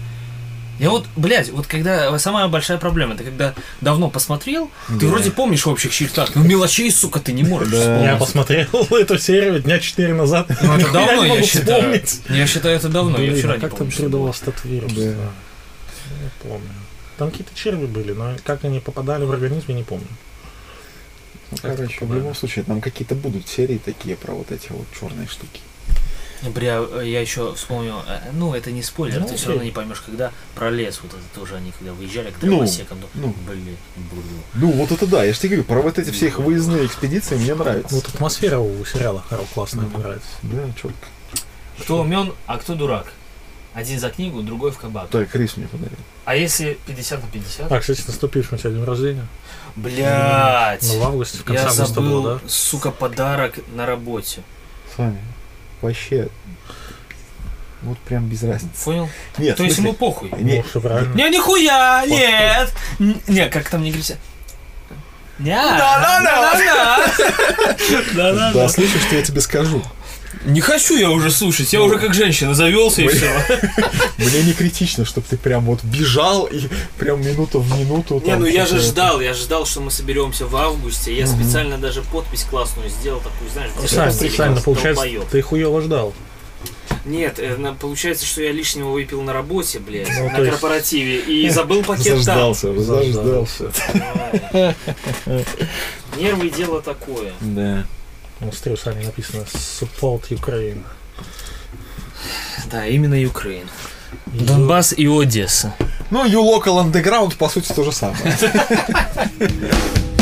Я вот, блядь, вот когда самая большая проблема, это когда давно посмотрел, ты Да. вроде помнишь в общих чертах, но мелочей, сука, ты не можешь Да. вспомнить. Я посмотрел эту серию дня 4 назад. Ну, это давно, не я могу считаю. вспомнить. Я считаю, это давно, я Блин, вчера а не как там передавался этот вирус? Да. Не помню. Там какие-то черви были, но как они попадали в организм, я не помню. Ну, короче, в любом случае, там какие-то будут серии такие про вот эти вот черные штуки. Бля, э, я еще вспомнил, э, ну, это не спойлер, Ну, ты все равно не поймешь, когда про лес, вот это тоже они когда выезжали к дровосекам, ну, ну. блин, блин. Ну, вот это да, я же тебе говорю, про вот эти все их выездные экспедиции мне нравится. Вот атмосфера у сериала хоро- классная, мне нравится. Да, четко. Кто умен, а кто дурак? Один за книгу, другой в кабак. Так, Крис мне подарил. А если 50 на 50? А, кстати, наступивший у тебя день рождения. Блять! Ну, в августе, в конце Я августа забыл, было, да? сука, подарок на работе. Саня, вообще, вот прям без разницы. Понял? Нет, То есть ему похуй. Не, Ну. Не, нихуя, нет! Не, как там не говорится? Не, да, да, да, да, слышишь, что я тебе скажу. Не хочу я уже слушать, я уже как женщина завелся и Блин. все. Мне не критично, чтобы ты прям вот бежал и прям минуту в минуту. Не, ну я же ждал, я ждал, что мы соберемся в августе. Я специально даже подпись классную сделал, такую, знаешь, Сань, ну, Крас получается, ты хуево ждал. Нет, э, получается, что я лишнего выпил на работе, блядь, Ну, на корпоративе, и забыл пакет там. Заждался, заждался. Нервы дело такое. Да. Ну, смотри, у Сани написано Support Ukraine. Да, именно Украина. Донбасс и Одесса. Ну, You Local Underground, по сути, то же самое.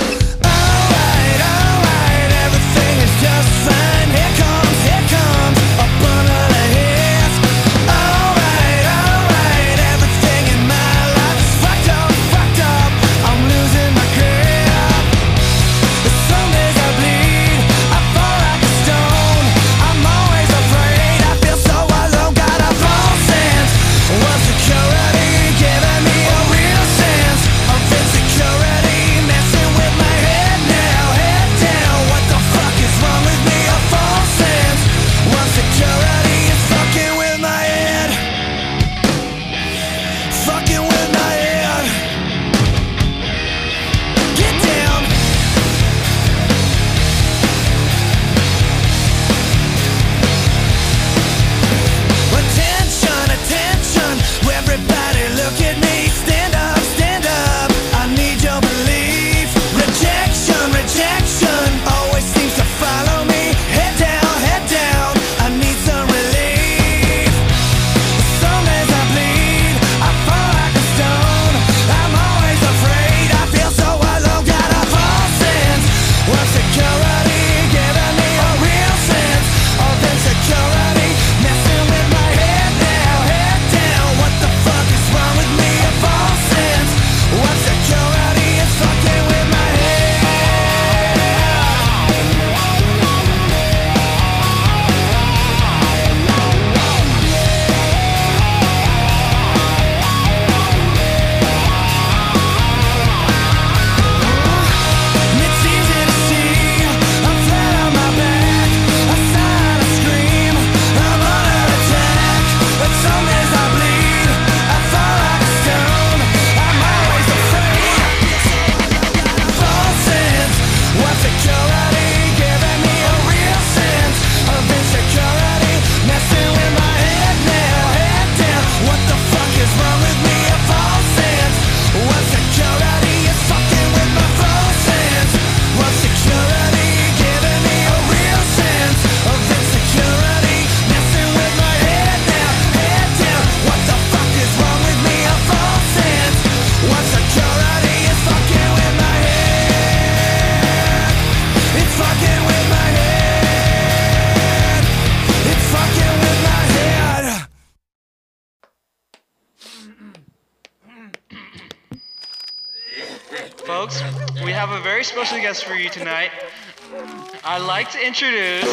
introduce.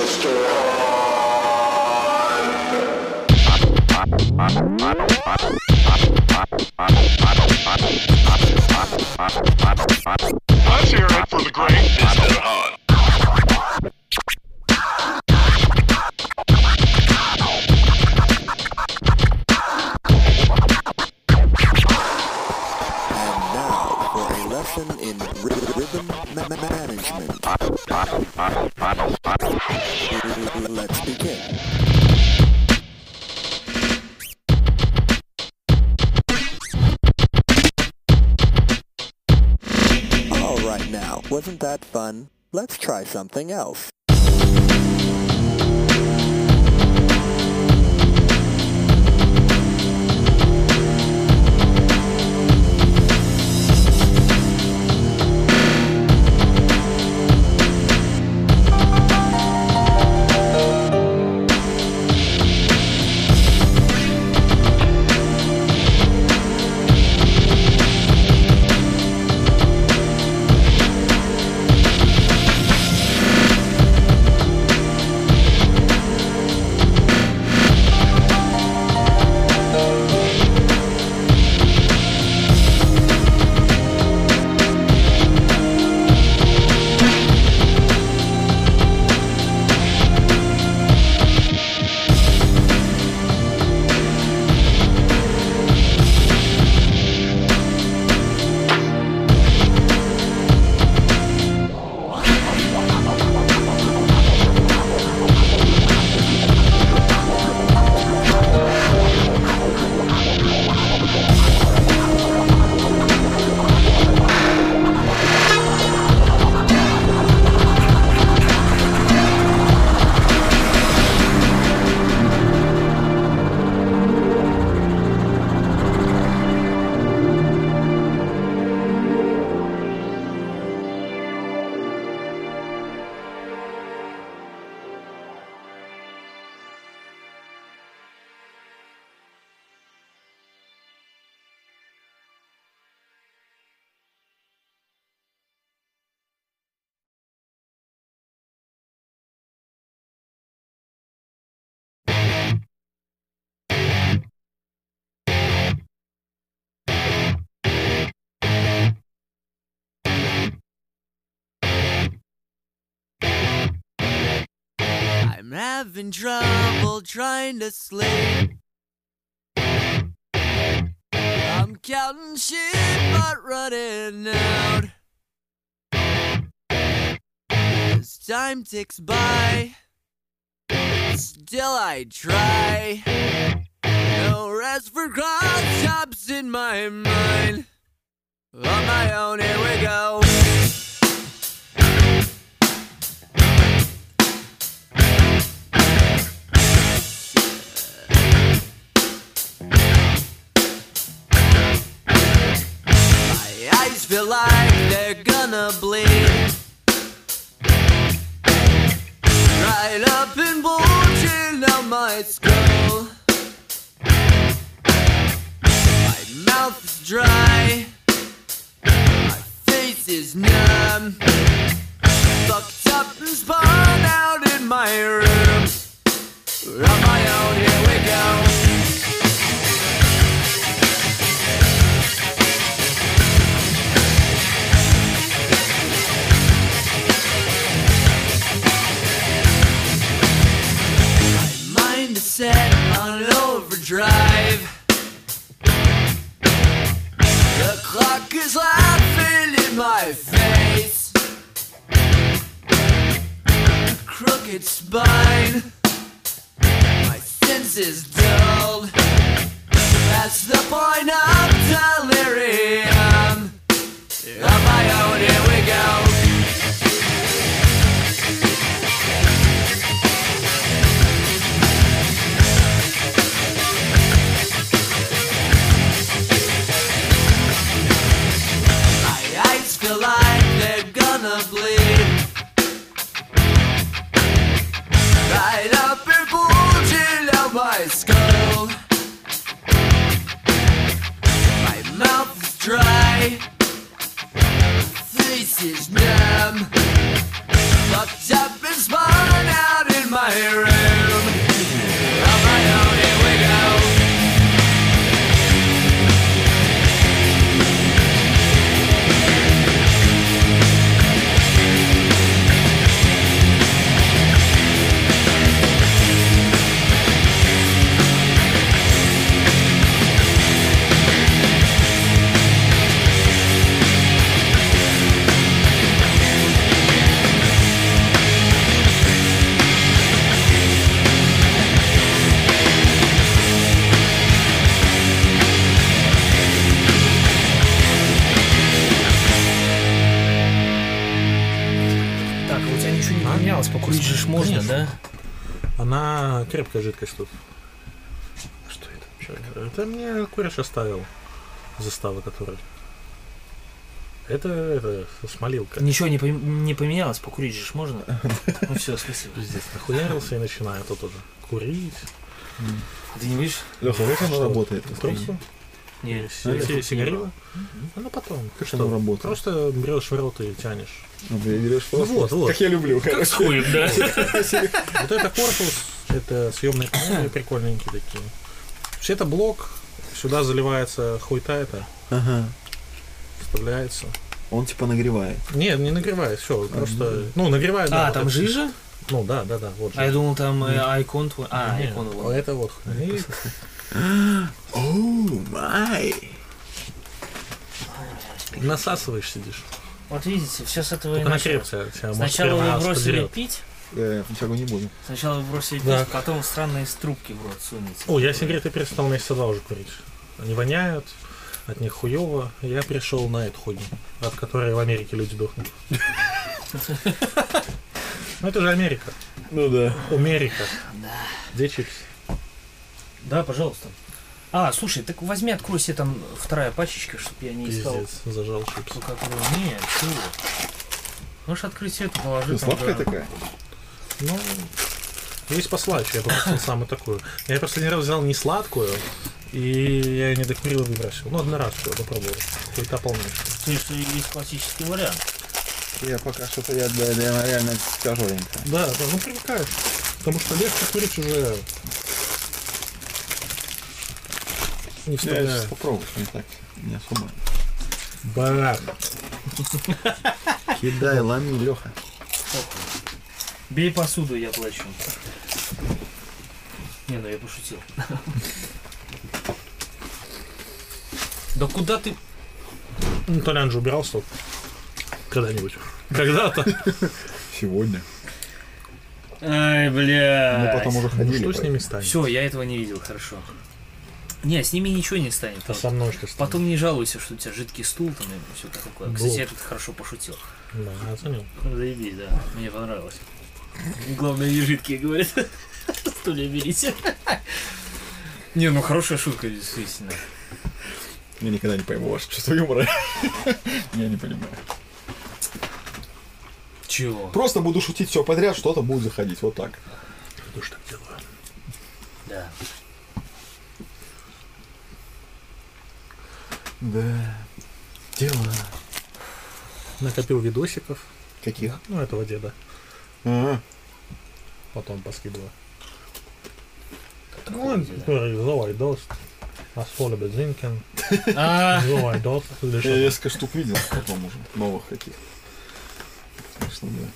I'm having trouble trying to sleep. I'm counting sheep but running out. As time ticks by, still I try. No rest for cross in my mind. On my own, here we go. Feel like they're gonna bleed. Right up and bulging out my skull. My mouth is dry. My face is numb. Fucked up and spun out in my room. On my own, here we go. Set on overdrive. The clock is laughing in my face. Crooked spine, my senses dulled. That's the point of delirium. On my own, here we go. Крепкая жидкость тут. Что это вообще? Это мне куриш оставил. Заставы который. Это, это, смолилка. Ничего не, пом- не поменялось, покурить же можно? Ну все, спасибо. Здесь нахуярился и начинаю тут уже курить. Ты не видишь? Леха, как оно работает? Просто Не, си- си- сигарила. Ну потом. Как Что? оно работает? Просто берешь в рот и тянешь. Ну, ты берешь Ну просто. вот, вот. Как я люблю. Как с хуем, да? Вот это корпус, это съемные панели прикольненькие такие. Все это блок, сюда заливается хуйта это, Ага. вставляется. Он типа нагревает. Нет, не нагревает, все, просто, ну, нагревает. А, там жижа? Ну, да, да, да, вот А я думал, там э, айкон твой. А, айкон вон. это вот. Оу, май. насасываешь, сидишь. Вот видите, все с этого и Только на началось. крепция тебя может Сначала вы раз бросили подерет. пить, ничего не будем. сначала вы бросили Да. пить, потом странные из трубки в рот сунете. О, я сигареты перестал месяца два уже курить. Они воняют, от них хуево. Я перешел на эту хуйню, от которой в Америке люди дохнут. Ну это же Америка. Ну да. Америка. Где чипс? Да, пожалуйста. А, слушай, так возьми, открой себе там вторая пачечка, чтобы я не искал. Пиздец, зажал чипс. ту, которую... Нет, чего? Можешь открыть эту, положи Ты там, сладкая да. такая? Ну, есть послаще, я попросил самую такую. Я последний раз взял не сладкую, и я ее не докурил и выбросил. Ну, одноразовую попробовал. Хуйта полнейшая. То есть есть классический вариант. Я пока что-то я, да, да, реально тяжеленько. Да, да, ну привыкаешь. Потому что легко курить уже не Я вставляю. сейчас попробую, не так. Не особо. Барак. Кидай, ломи, Леха. Бей посуду, я плачу. Не, ну я пошутил. Да куда ты? Ну, Толян же убирал стоп. Когда-нибудь. Когда-то. Сегодня. Ай, бля. Мы потом уже Ну, ходили. что с ними станет? Все, я этого не видел, хорошо. Не, с ними ничего не станет. А со мной что станет? Потом не жалуйся, что у тебя жидкий стул там и все такое. Кстати, Глуп. я тут хорошо пошутил. Да, оценил. Ну, заебись, да. Мне понравилось. Главное, не жидкие, говорят. Стулья берите. Не, ну хорошая шутка, действительно. Я никогда не пойму ваше чувство юмора. Я не понимаю. Чего? Просто буду шутить все подряд, что-то будет заходить. Вот так. Что ж так делаю? Да. Да. Дело. Накопил видосиков. Каких? Ну, этого деда. А, Потом поскидываю. Ну, Дост. Асфоля Бензинкен. А. Или Я несколько штук видел потом уже. Новых каких. Конечно, да.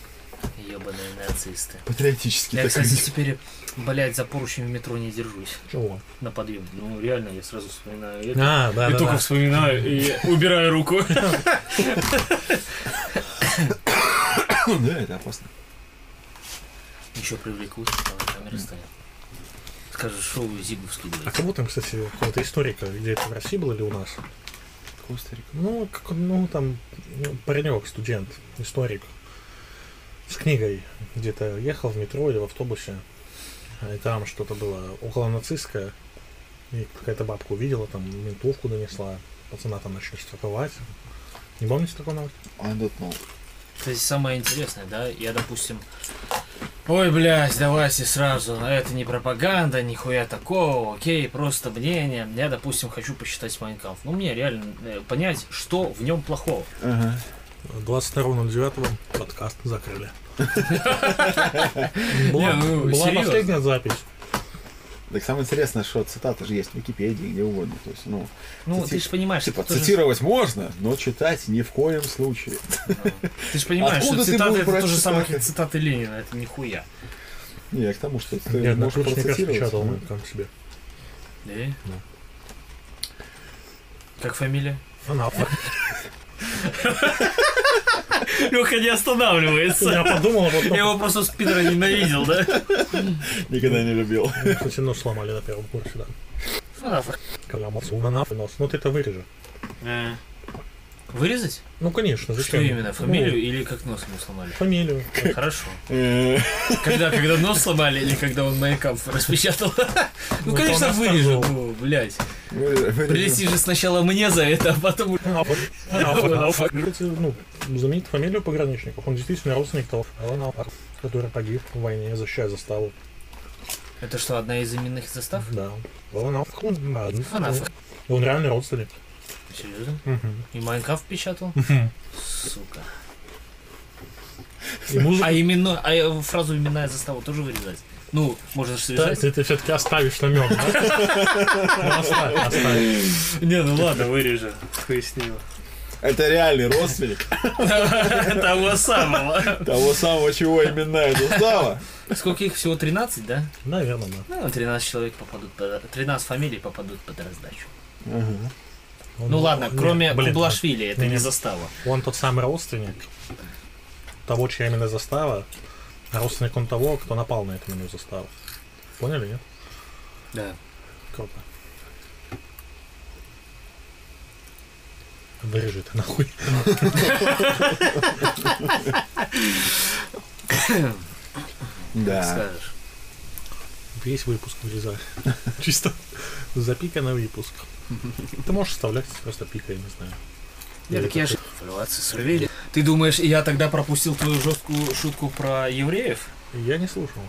Ебаные нацисты. Патриотический Я, так кстати, теперь, блядь, за поручень в метро не держусь Чего? на подъем. Ну, реально, я сразу вспоминаю это. А, да, и да, только да. вспоминаю и убираю руку. Да, это опасно. Еще привлекут, камера станет. Скажешь, шоу Зиговский, А кого там, кстати, какого-то историка, где это в России было или у нас? Костерик. Ну, как, ну там ну, паренек, студент, историк, с книгой где-то ехал в метро или в автобусе, и там что-то было около нацистское, и какая-то бабка увидела, там ментовку донесла, пацана там начали штрафовать. Не помните такого новость? I don't know. То есть самое интересное, да, я, допустим, Ой, блядь, давайте сразу. Это не пропаганда, нихуя такого, окей, просто мнение. Я, допустим, хочу почитать Майнкамп. Ну, мне реально э, понять, что в нем плохого. Ага. 22.09 подкаст закрыли. Была, ну, последняя запись. Так самое интересное, что цитаты же есть в Википедии, где угодно. То есть, ну, Ну, цити- ты же понимаешь, типа, цитировать можно, но читать ни в коем случае. Ты же понимаешь, Откуда что ты цитаты это брать то же самое, цитаты? как цитаты Ленина, это нихуя. Не, я к тому, что ты Я можешь процитировать. распечатал ну, как себе. Да? Как фамилия? Она Леха не останавливается. Я подумал, а Я его просто с Питера ненавидел, да? Никогда не любил. Кстати, нос сломали на первом курсе, да. Когда мацу на нос. Ну ты это вырежи. Вырезать? Ну, конечно, Что зачем? именно? Фамилию Ну, или как нос ему сломали? фамилию. Хорошо. Э, Когда, когда нос сломали или когда он майкап распечатал? Ну, Ну, конечно, он вырежу. Ну, блядь. Прилети же сначала мне за это, а потом... Ну, заменить фамилию пограничников. Он действительно родственник того, который погиб в войне, защищая заставу. Это что, одна из именных застав? Да. Он реально родственник. Серьезно? Мгм. И Майнкрафт печатал? Сука. И. А именно, а фразу именная застава тоже вырезать? Ну, можно же связать. ты, ты все-таки оставишь намек, да? Ну, оставь, оставь. Не, ну ладно, вырежу. Пояснил. Это реальный родственник Того самого. того самого, чего именная застава. Сколько их всего? 13, да? Наверное, да. Ну, 13 человек попадут под... 13 фамилий попадут под раздачу. Ага. Он- Ну ладно, кроме блин, Кублашвили, это не, застава. Он тот самый родственник того, чья именно застава, а родственник он того, кто напал на эту именно заставу. Поняли, нет? Да. Круто. Вырежи это нахуй. Да. Скажешь. Весь выпуск вырезай. Чисто запиканный выпуск. Ты можешь вставлять просто пика, я не знаю. Я так я же... Фальвации сорвели. Ты думаешь, я тогда пропустил твою жесткую шутку про евреев? Я не слушал.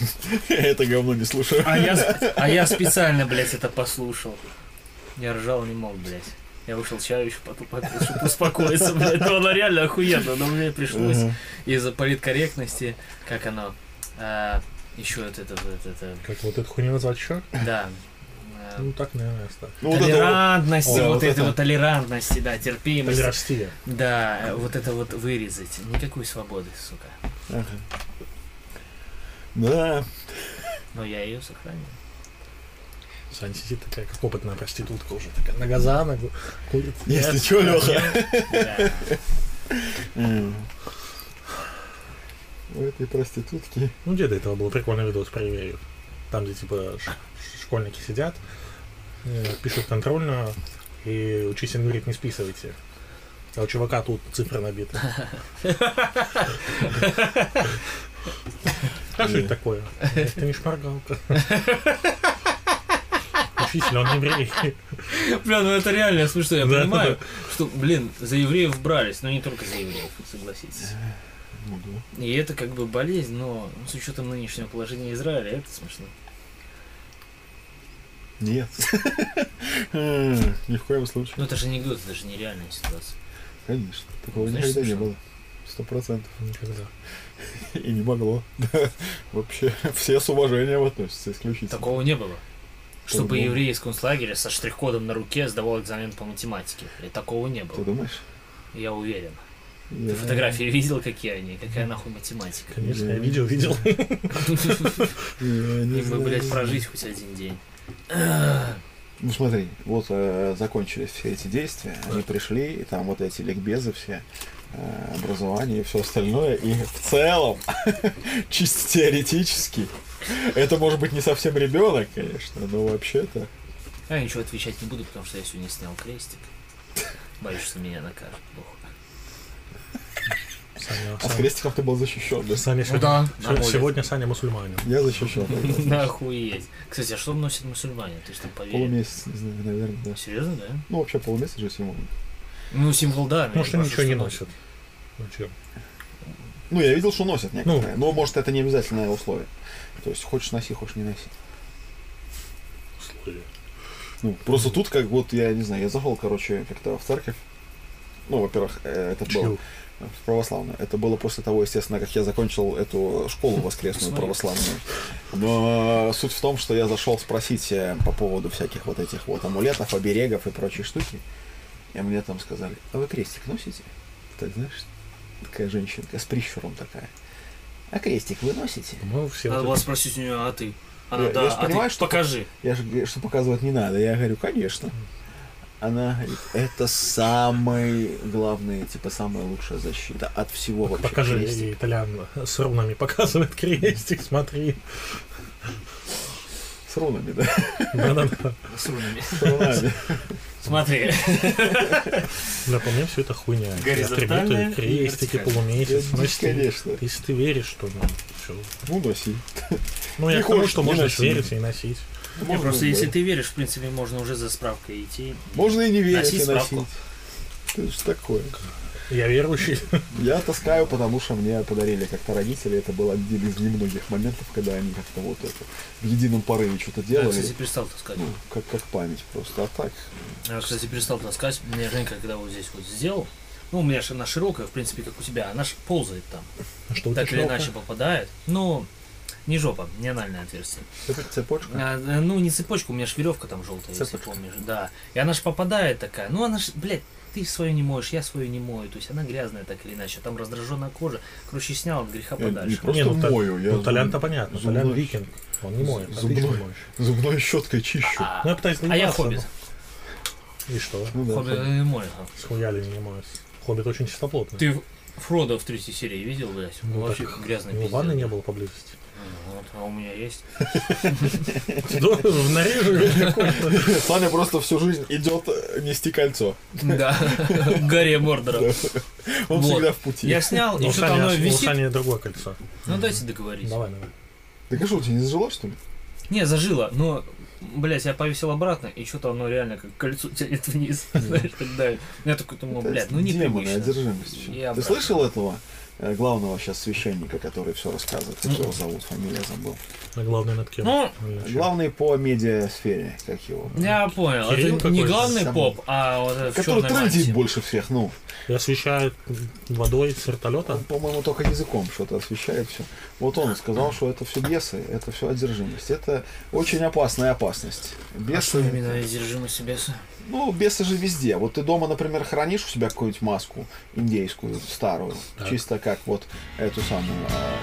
Это говно не слушаю. А я, а я специально, блядь, это послушал. Я ржал не мог, блядь. Я вышел чаю еще потом попил, чтобы успокоиться, блядь. Но оно реально охуенно, но мне пришлось из-за политкорректности, как оно, а, еще вот это, вот это, Как вот эту хуйню назвать еще? да, Ну так, наверное, оставь. Ну, вот это вот. толерантности, вот, это. вот толерантности, да, терпимости. Толерастия. Да, вот это вот вырезать. Никакой свободы, сука. Ага. Да. Но я ее сохранил. Саня сидит такая, как опытная проститутка уже. Такая нога за ногу, курит. Если что, Леха. Да. У этой проститутки. Ну, где до этого был прикольный видос про евреев. Там, где, типа, школьники сидят, э, пишут контрольную, и учитель говорит, не списывайте. А у чувака тут цифры набиты. А что это такое? Это не шпаргалка. Учитель, он еврей. Бля, ну это реально смешно, я понимаю, что, блин, за евреев брались, но не только за евреев, согласитесь. И это как бы болезнь, но с учетом нынешнего положения Израиля, это смешно. Нет. Ни в коем случае. Ну это же анекдот, это же нереальная ситуация. Конечно. Такого Знаешь, никогда не было. Сто процентов. Никогда. И не могло. Вообще, все с уважением относятся исключительно. Такого не было. Чтобы еврей из концлагеря со штрих-кодом на руке сдавал экзамен по математике. И такого не Ты было. думаешь? Я уверен. Ты фотографии видел, какие они? Какая нахуй математика? Конечно, я видел, видел. И мы, знаю. блядь, прожить хоть один день. Ну смотри, вот э, закончились все эти действия, они пришли, и там вот эти ликбезы все, э, образование и все остальное, и в целом, чисто теоретически, это может быть не совсем ребенок, конечно, но вообще-то. Я ничего отвечать не буду, потому что я сегодня снял крестик. Боюсь, что меня накажут. Похуй. Саня, А с крестиком ты был защищен, да? Саня Ну да, сегодня, сегодня Саня мусульманин. Я защищен. Нахуеть. Кстати, а что носят мусульмане? Ты же там поверил. Полумесяц, не знаю, наверное, да. Серьезно, да? Ну, вообще полумесяц же символ. Ну, символ, да. Может, они ничего не носят. Зачем? Ну, я видел, что носят некоторые. Но, может, это не обязательное условие. То есть, хочешь носи, хочешь не носи. Условия. Ну, просто тут, как вот, я не знаю, я зашел, короче, как-то в церковь. Ну, во-первых, э, это Чью? В православную. Это было после того, естественно, как я закончил эту школу воскресную православную. Но суть в том, что я зашел спросить э, по поводу всяких вот этих вот амулетов, оберегов и прочей штуки. И мне там сказали, а вы крестик носите? Так, знаешь, такая женщинка с прищуром такая. А крестик вы носите? Ну, все Надо было спросить у нее, а ты? Она, Я- да, я а ты понимаю, что- покажи. Я же говорю, что показывать не надо. Я говорю, конечно. Она говорит, это самый главный, типа, самая лучшая защита от всего вообще. Покажи, крестик. и Итальян с рунами показывает крестик, смотри. С рунами, да? Да-да-да. С рунами. С рунами. Смотри. Да, по мне все это хуйня. И крестики, полумесяц. Я Ну, дичь, если, ты- конечно. если ты веришь, что ну, все. Ну, носи. Ну, я к тому, что можно верить и носить. Можно, просто да. если ты веришь, в принципе, можно уже за справкой идти. Можно и не верить, Носить и справку. носить. Это ж такое. Я верующий. Я таскаю, потому что мне подарили как-то родители. Это был один из немногих моментов, когда они как-то вот это в едином порыве что-то Я, делали. кстати, перестал таскать. Ну, как, как память просто. А так, Я, кстати, перестал таскать. Мне Женька, когда вот здесь вот сделал, ну, у меня же она широкая, в принципе, как у тебя, она ж ползает там. А Что у тебя Так или широкое? иначе попадает. Ну, не жопа, не анальное отверстие. цеп- цепочка. А, э, ну, не цепочка, у меня ж веревка там желтая, если Цепочка. помнишь. Да. И она ж попадает такая. Ну, она ж, блядь, ты свою не моешь, я свою не мою. То есть она грязная так или иначе. Там раздраженная кожа. Короче, снял от греха Я не подальше. просто Не, ну, та- мою. Я Ну, Толян-то понятно. зубной- Толян викинг. Он не моет. зубной. Отлично моешь. Зубной щеткой чищу. Ну, я пытаюсь А я хоббит. ну. И что? Ну да, Хоббит хоббит. не мой. С хуяли не моет. Хоббит очень чистоплотный. Ты Фродо в третьей серии видел, блядь? Ну, Вообще так грязный пиздец. ванны не было поблизости. Вот, а у меня есть. В нарежу какой-то. Саня просто всю жизнь идет э, нести кольцо. Да, Гарри Мордора. Он всегда в пути. Я снял, Ну, и у что-то оно Сани, у висит. Сани другое кольцо. Ну дайте договорить. Давай, давай. Так а что, у тебя не зажило, что ли? Не, зажило, но, блядь, я повесил обратно, и что-то оно реально как кольцо тянет вниз. Знаешь, тогда я такой думаю, Это блядь, ну демоны, непривычно. одержимость. Ты слышал этого главного сейчас священника, который все рассказывает, как Мгм. его зовут, фамилия забыл. А главное над кем? Ну? Главный по медиасфере, как его. Я понял, Кирилл это не главный сам- поп, а вот этот Который мантии. больше всех, ну. И освещает водой с вертолета. Он, по-моему, только языком что-то освещает все. Вот он сказал, что это все бесы, это все одержимость. Это очень опасная опасность. А Бесы, что именно одержимость беса? Ну, бесы же везде. Вот ты дома, например, хранишь у себя какую-нибудь маску индейскую, старую, Так. чисто как вот эту самую. а,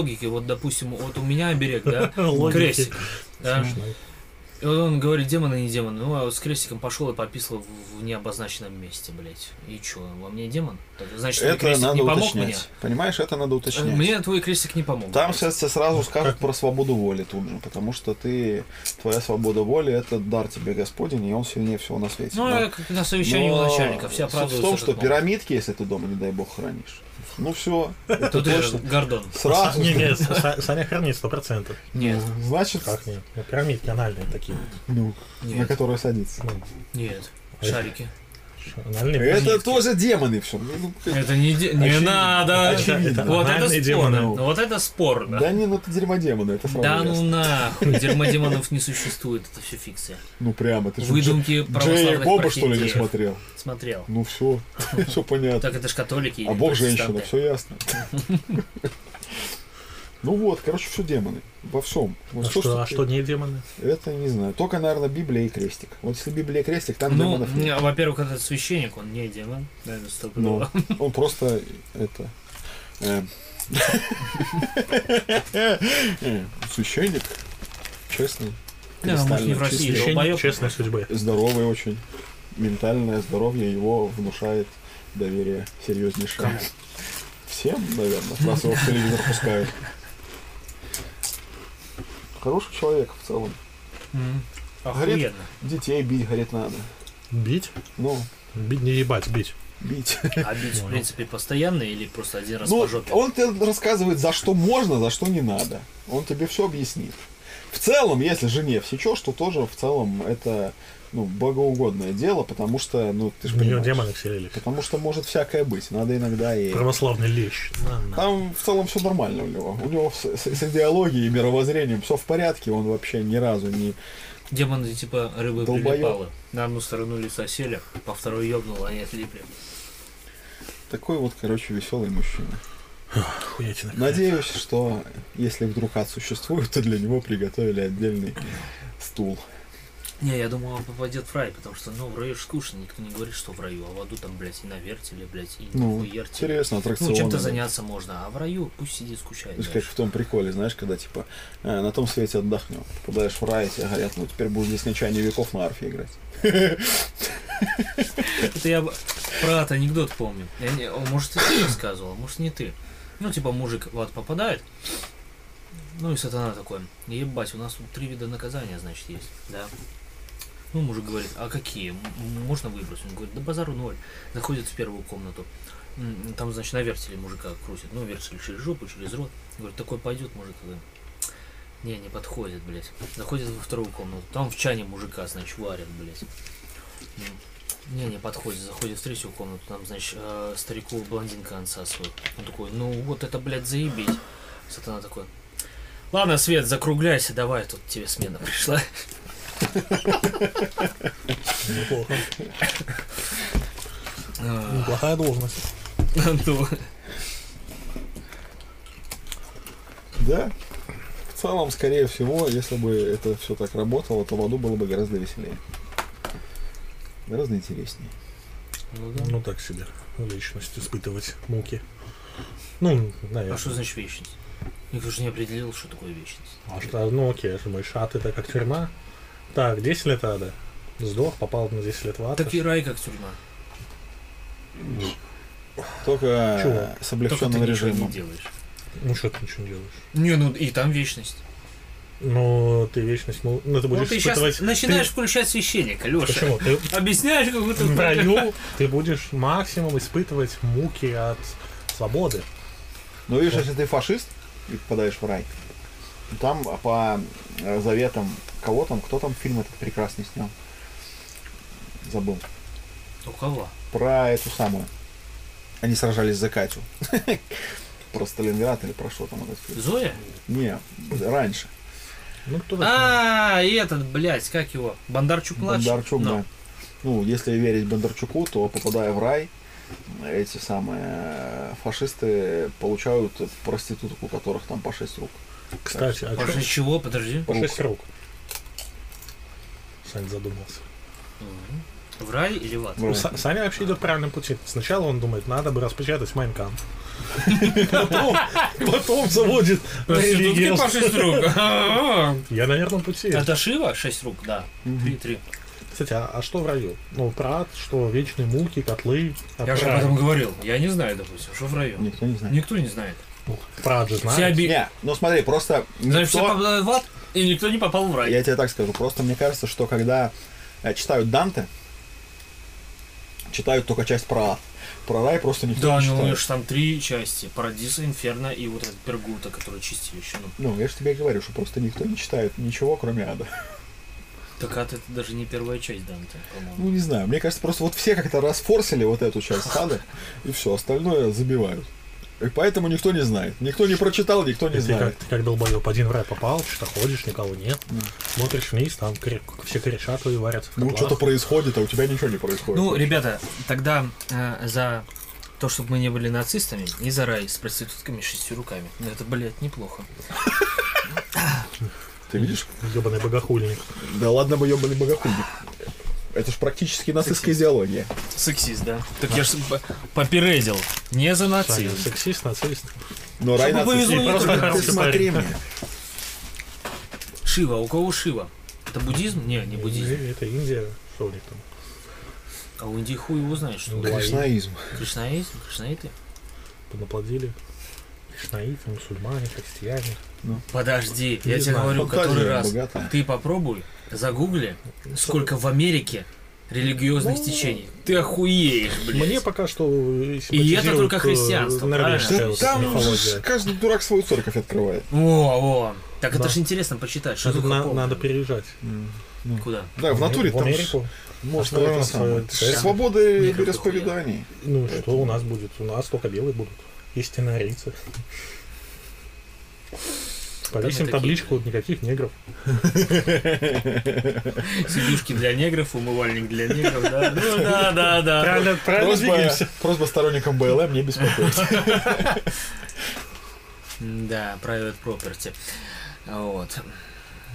Логики. Вот, допустим, вот у меня берег, да, крестик. Да? И вот он говорит, демоны, не демоны. Ну, а с крестиком пошел и пописал в, необозначенном месте, блядь. И чё, во мне демон? Значит, Это крестик надо не помог уточнять. мне? Понимаешь, это надо Э, уточнять. Мне твой крестик не помог. Там блядь. сейчас тебе сразу скажут про свободу воли тут же, потому что ты, твоя свобода воли, это дар тебе Господень, и он сильнее всего на свете. Ну, я как на совещании у но начальника. Все суть в том, что пирамидки, если ты дома, не дай бог, хранишь. Ну все, это точно. Гордон. Сразу. Не, не, Са- Саня хранит сто процентов. Нет, Значит, Как нет? Ну, Пирамидки анальные такие. ну, на которые садится. нет. Шарики. Анальные Это пирамидки. тоже демоны все. Ну, как- Это не, де- не Очевидно. надо. Очевидно. Вот это спорно. демоны. Вот это спорно. Да не, ну это дерьмодемоны, это Да ну нахуй, дермодемонов не существует, это все фикция. Ну прямо, ты же Выдумки православных Боба, что ли, не смотрел? Смотрел. Ну все, все понятно. Так это ж католики А Бог женщина, все ясно. Ну вот, короче, все демоны. Во всем. Вот А всё, что, а что не демоны? Это не знаю. Только, наверное, Библия и крестик. Вот если Библия и крестик, там Ну, демонов нет. не, во-первых, этот священник, он не демон. Да, это Ну, он просто это. э, э, Священник, честный, Не, ну, может, не в России, долбоёб честной судьбы. здоровый очень. Ментальное здоровье его внушает доверие серьезнейшее. Всем, наверное, раз его в телевизор пускают. Хороший человек в целом. Говорит, Охуенно. детей бить, говорит, надо. Бить? Ну, Бить, не ебать, бить. бить. А бить, в принципе, постоянно или просто один раз Ну, по жопе? он тебе рассказывает, за что можно, за что не надо. Он тебе все объяснит. В целом, если жене всечешь, то тоже в целом это ну, богоугодное дело, потому что, ну, ты же понимаешь. демоны вселились. Потому что может всякое быть. Надо иногда и... Православный лещ. На, на. Там в целом все нормально у него. У него с, с- с идеологией и мировоззрением все в порядке. Он вообще ни разу не... Демоны типа рыбы Долбоёб. прилипалы. На одну сторону лица сели, по второй ёбнул, они отлипли. Такой вот, короче, веселый мужчина. Охуительно. Надеюсь, что если вдруг ад существует, то для него приготовили отдельный стул. Не, я думал, он попадет в рай, потому что, ну, в раю скучно, никто не говорит, что в раю, а в аду там, блядь, и на вертеле, блядь, и Ну, на хуертеле. интересно, Ну, аттракционы. чем-то заняться можно, а в раю пусть сидит, скучает. Это же как в том приколе, знаешь, когда типа э, на том свете отдохнем. Попадаешь в рай, и тебе говорят, ну теперь будешь без нечания веков на арфе играть. Это я про этот анекдот помню. Я не- может, ты рассказывал, может, не ты. Ну, типа, мужик в ад попадает, ну и сатана такой, ебать, у нас тут три вида наказания, значит, есть, да. Ну, мужик говорит, а какие? Можно выбрать? Он говорит, да базару ноль. Заходит в первую комнату. Там, значит, на вертеле мужика крутит. Ну, вертель через жопу, через рот. Говорит, такой пойдет, мужик. Не, не подходит, блядь. Заходит во вторую комнату. Там в чане мужика, значит, варят, блядь. Не, не подходит. Заходит в третью комнату. Там, значит, э, старику блондинка отсасывает. Он такой, ну вот это, блядь, заебись. Сатана такой, ладно, Свет, закругляйся, давай, тут тебе смена пришла. Неплохо. А, Неплохая должность. Да. В целом, скорее всего, если бы это все так работало, то в аду было бы гораздо веселее. Гораздо интереснее. ну да. Ну так себе. Личность испытывать муки. Ну, наверное. А что значит вечность? Никто же не определил, что такое вечность. А что, ну окей, думаешь, ад это как тюрьма? Так, 10 лет ада. Сдох, попал на 10 лет в ад. Так и рай как тюрьма. Только Чего? с Только облегченным ты ничего не режимом. делаешь. Ну что ты ничего не делаешь? Не, ну и там вечность. Ну, ты вечность, ну, ну, ты Ну будешь ты сейчас испытывать... начинаешь ты- включать священника, Леша. Почему? Ты Объясняешь, как будто... в раю ты будешь максимум испытывать муки от свободы. Но видишь, если ты фашист и попадаешь в рай, там по заветам кого там, кто там фильм этот прекрасный снял? Забыл. У кого? Про эту самую. Они сражались за Катю. Про Сталинград или про что там этот фильм? Зоя? Не, раньше. Ну, кто? А, и этот, блядь, как его? Бондарчук младший? Бондарчук, Ну. да. Ну, если верить Бондарчуку, то попадая в рай, эти самые фашисты получают проституток, у которых там по шесть рук. Кстати, а После чё- чего? Подожди. по шесть рук. Сань задумался. В рай или в ад? Рай. Са- Саня вообще идет правильным путем. Сначала он думает, надо бы распечатать Майнкам. Потом, потом заводит религию. Я на верном пути. Это Шива? Шесть рук, да. Три, три. Кстати, а, а что в раю? Ну, про ад, что вечные муки, котлы. А Я же об этом говорил. Я не знаю, допустим, что в раю. Никто не знает. Никто не знает. Ну, Все знают. оби... Не, ну смотри, просто Значит, все никто- попадают в ад, и никто не попал в рай. Я тебе так скажу, просто мне кажется, что когда э, читают Данте, читают только часть про ад. Про рай просто никто Да, не ну у читает. них же там три части. Парадиса, Инферно и вот этот Пергута, который чистилище. Ну, Ну, я же тебе говорю, что просто никто не читает ничего, кроме ада. так ад это даже не первая часть Данте, по-моему. Ну, не знаю, мне кажется, просто вот все как-то расфорсили вот эту часть ада, и все, остальное забивают. И поэтому никто не знает. Никто не прочитал, никто не Ты как, знает. ты как долбоеб один в рай попал, что ходишь, никого нет. Смотришь вниз, там все корешат твои варятся в Ну, что-то происходит, а у тебя ничего не происходит. Ну, ребята, тогда э, за то, чтобы мы не были нацистами, и за рай с проститутками шестью руками. Ну, это, блядь, неплохо. Ты видишь? Ебаный богохульник. Да ладно бы ебаный богохульник. Это ж практически нацистская идеология. Сексист, да? Так я же попередил. Не за нацизм. сексист, нацист. Но рай только ты смотри мне. Шива, у кого Шива? Это буддизм? Не, не буддизм. Э, Это Индия, что у них там? А у Индии хуй его знает, что. Ну. Кришнаизм. Кришнаизм? Кришнаиты? Поднаплодили. Кришнаиты, мусульмане, христиане. Подожди, Не я тебе знаю, говорю который раз. богатая. Ты попробуй, загугли, сколько в Америке религиозных Ну, течений. Ты охуеешь, блядь. Мне пока что э, И это только христианство, правильно? вот Там же каждый дурак свою церковь открывает. О, о. Так это Да. же интересно почитать, что такое на- надо переезжать. Куда? Да, в натуре в там Америку. можно Построена это самое. Свободы вероисповеданий. Ну что у нас будет? У нас только белые будут. Истинные арийцы. Повесим такие. табличку, никаких негров. Сидушки для негров, умывальник для негров, да? Ну да, да, да. Правильно, правильно Просьба, двигаемся. просьба сторонникам БЛМ не беспокоить. Да, private property. Вот.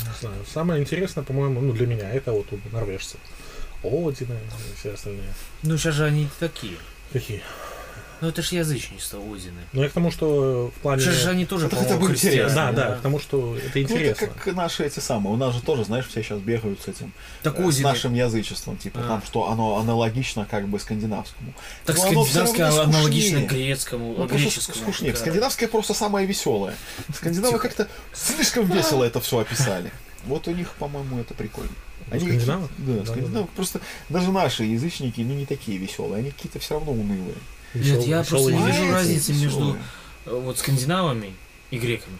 Не знаю. Самое интересное, по-моему, ну для меня, это вот у норвежцев. Одины и все остальные. Ну сейчас же они такие. Какие? Ну это ж язычничество Одины. Ну я к тому, что в плане... Сейчас же они тоже, Это хотя бы христиане, интересно, Да, да, к тому, что это Ну, это интересно. как наши эти самые. У нас же тоже, знаешь, все сейчас бегают с этим. Так э, с нашим язычеством. Типа А. там, что оно аналогично как бы скандинавскому. Так Но оно скандинавское равно аналогично грецкому, Ну, греческому. скучнее. Да. Скандинавское просто самое веселое. Скандинавы как-то слишком весело это все описали. Вот у них, по-моему, это прикольно. У скандинавов? какие- Да, Да, скандинавы. Просто даже наши язычники, ну, не такие веселые. Они какие-то все равно унылые. Нет, я просто не вижу разницы между э, вот скандинавами и греками.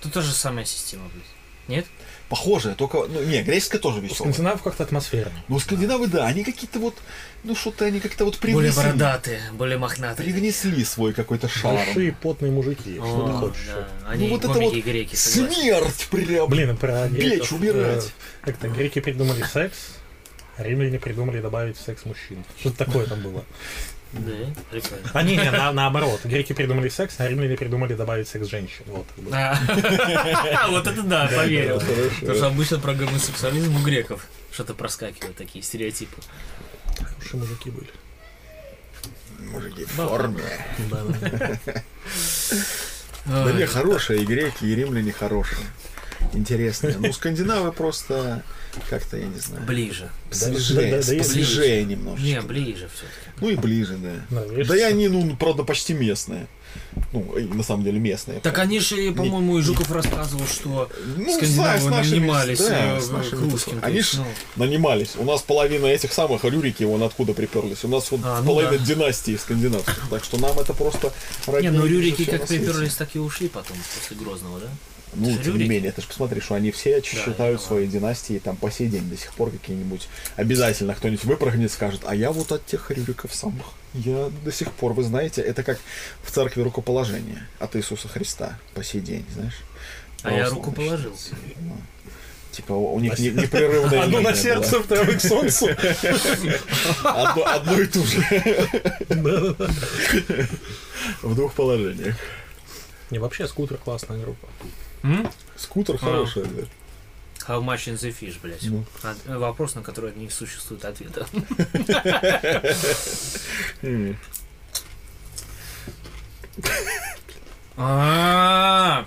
Тут та же самая система, блядь. Нет? Похожие, только, ну, не, греческая тоже веселая. скандинавов как-то атмосферно. Но скандинавы, да, они какие-то вот, ну, что-то они как-то вот Более привнесли. бородатые, более мохнатые. Привнесли свой какой-то шарм. Большие потные мужики. Что ты О, хочешь? да. Они Ну, вот это вот греки, согласен. Смерть прям. Блин, про Печь э, Как-то греки придумали секс, а римляне придумали добавить в секс мужчин. Что-то такое там было. Да, прикольно. А не, не, на- наоборот. Греки придумали секс, а римляне придумали добавить секс женщин. Вот. бы. А, Вот это да, поверил. Потому что обычно про гомосексуализм у греков что-то проскакивают, такие стереотипы. Хорошие мужики были. Мужики в форме. Да не, хорошие, и греки, и римляне хорошие. Интересные. Ну, скандинавы просто как-то, я не знаю, Ближе. свежее, да, да, да, и посвежее немножечко. Не, ближе все-таки. Ну и ближе, да. Норвежцы. Да и они, ну, правда, почти местные. Ну, на самом деле местные. Так они же, по-моему, и Жуков рассказывал, что Ну, скандинавы с нашими- нанимались да, э, с к нашими- русским. Они есть, ж ну, нанимались. У нас половина этих самых рюрики, вон откуда приперлись. У нас вот А, ну половина да. династии скандинавских. Так что нам это просто Не, ну Рюрики как приперлись, так и ушли потом, после Грозного, да? Ну, Это тем не менее, ты же посмотри, что они все считают понимаю. свои династии там по сей день до сих пор какие-нибудь. Обязательно кто-нибудь выпрыгнет скажет, а я вот от тех рюриков самых. Я до сих пор, вы знаете, это как в церкви рукоположения от Иисуса Христа по сей день, знаешь. А я руку положил. Ну, Типа у них не- непрерывная Одно на сердце, второе к солнцу. Одно, одно и то же. В двух положениях. Не, вообще скутер классная группа. М? Скутер хороший, да. How much in the fish, блядь? Ну. От- вопрос, на который не существует ответа. А,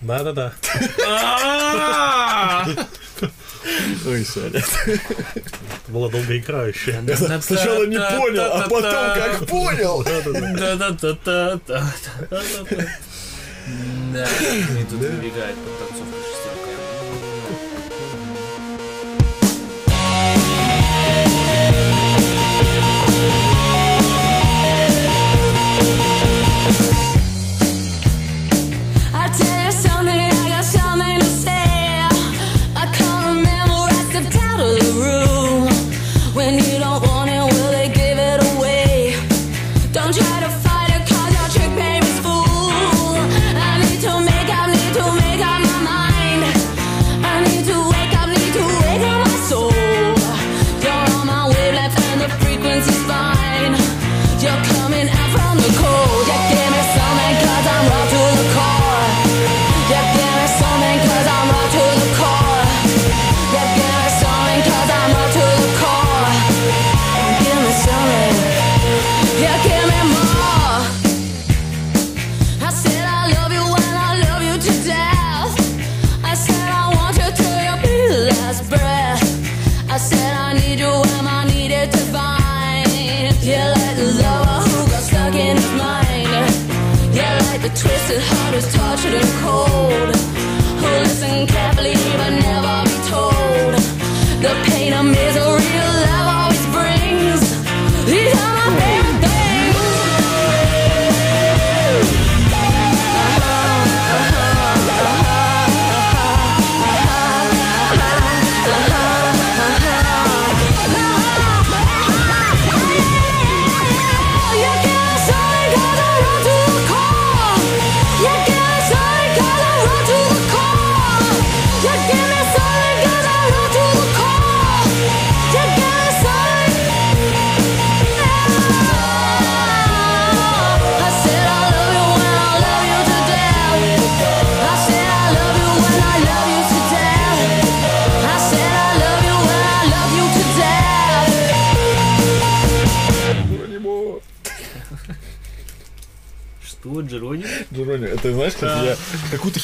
Да-да-да. а. Ой, Саня. Это было долгоиграющее. Сначала не понял, а потом как понял. Да, и тут выбегает под танцовку шестерка. I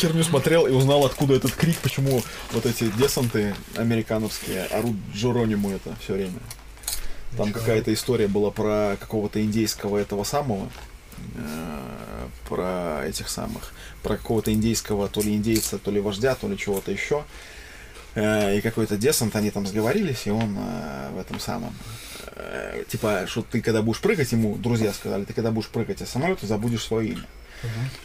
херню смотрел и узнал, откуда этот крик, почему вот эти десанты американовские орут Джерониму это все время. Там какая-то история была про какого-то индейского этого самого, э, про этих самых, про какого-то индейского, то ли индейца, то ли вождя, то ли чего-то еще. Э, И какой-то десант, они там сговорились, и он э, в этом самом, типа, что ты когда будешь прыгать, ему друзья сказали, ты когда будешь прыгать из самолета, забудешь свое имя.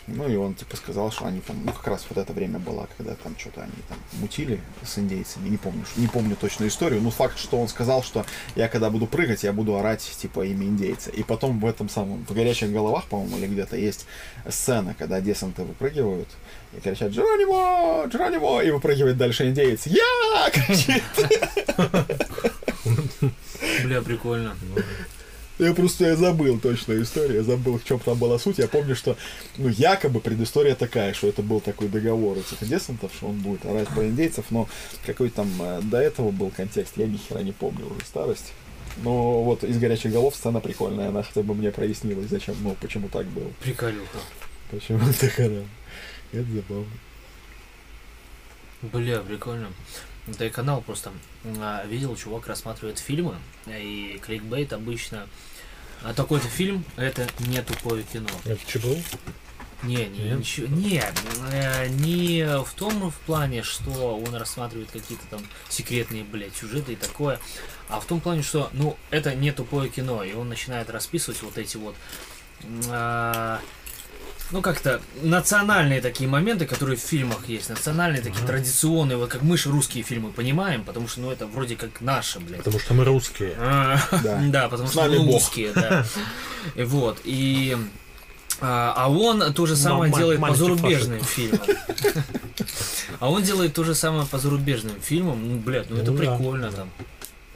Ну и он типа сказал, что они там, ну как раз вот это время было, когда там что-то они там мутили с индейцами, не помню, не помню точную историю, но факт, что он сказал, что я когда буду прыгать, я буду орать типа имя индейца. И потом в этом самом, в горячих головах, по-моему, или где-то есть сцена, когда десанты выпрыгивают и кричат Джеронимо, Джеронимо, и выпрыгивает дальше индейец. Я! кричит. Бля, прикольно. Я просто я забыл точную историю, я забыл, в чем там была суть. Я помню, что ну, якобы предыстория такая, что это был такой договор этих десантов, что он будет орать про индейцев, но какой там э, до этого был контекст, я ни хера не помню уже старость. Но вот из горячих голов сцена прикольная, она хотя бы мне прояснилась, зачем, ну, почему так было. Приколюха. Почему так она. Это забавно. Бля, прикольно. Да и канал просто а, видел, чувак рассматривает фильмы, и кликбейт обычно... А такой-то фильм это не тупое кино. Это ЧБУ? Не, не, Нет? ничего, не, э, не в том в плане, что он рассматривает какие-то там секретные, блядь, сюжеты и такое, а в том плане, что, ну, это не тупое кино, и он начинает расписывать вот эти вот, а, ну, как-то национальные такие моменты, которые в фильмах есть, национальные такие традиционные, вот как мы же русские фильмы понимаем, потому что, ну, это вроде как наши, блядь. Потому что мы русские. А, Да. Да, потому С что мы Бог. русские, да. Вот, и... А а он то же самое делает по зарубежным фильмам. А он делает то же самое по зарубежным фильмам. Ну, блядь, ну это Ну да, прикольно там.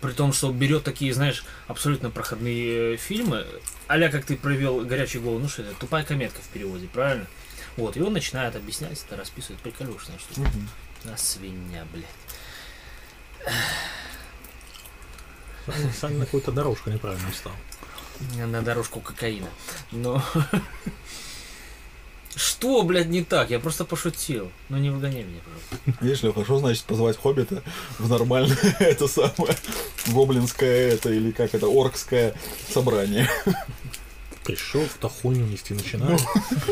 При том, что берет такие, знаешь, абсолютно проходные э, фильмы, а как ты провел горячий голову, ну что это, тупая кометка в переводе, правильно? Вот, и он начинает объяснять это, расписывать приколюшная штука. А свинья, блядь. Саня, Саня на какую-то дорожку неправильно встал. На дорожку кокаина. Но... Что, блядь, не так? Я просто пошутил. Ну не выгоняй меня, пожалуйста. Видишь, Леха, что значит позвать хоббита в нормальное это самое гоблинское это или как это оркское собрание? Пришел, в хуйню нести начинает.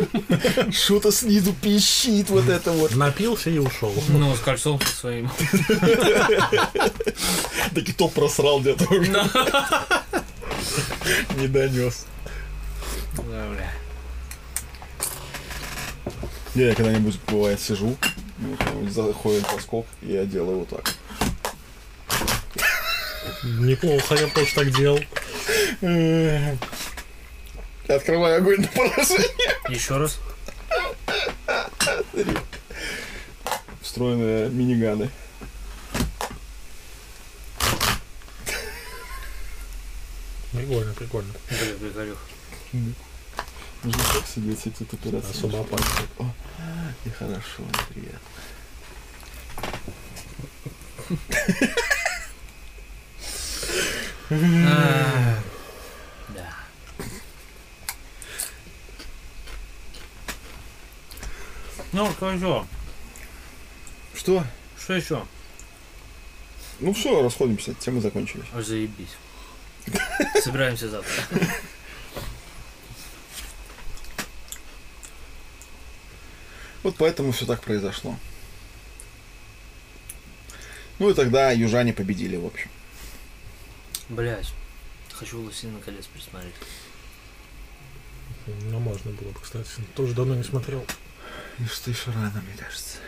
Что-то снизу пищит вот это вот. Напился и ушел. Ну, с кольцом своим. Так и то просрал где-то уже. Не донес. Да, бля. Я когда-нибудь, бывает, сижу, заходит воскок, и я делаю вот так. Неплохо, я тоже так делал. Я открываю огонь на поражение. Еще раз. Встроенные миниганы. Прикольно, прикольно. Приколюх. Нужно так сидеть, эти операции. Особо опасно. О, И хорошо, и приятно. Да. Ну, что еще? Что? Что еще? Ну все, расходимся, темы закончились. Заебись. Собираемся завтра. Вот поэтому все так произошло. Ну и тогда южане победили, в общем. Блять. Хочу «Властелина колец» пересмотреть. Ну, можно было бы, кстати. Тоже давно не смотрел. Что еще рано, мне кажется.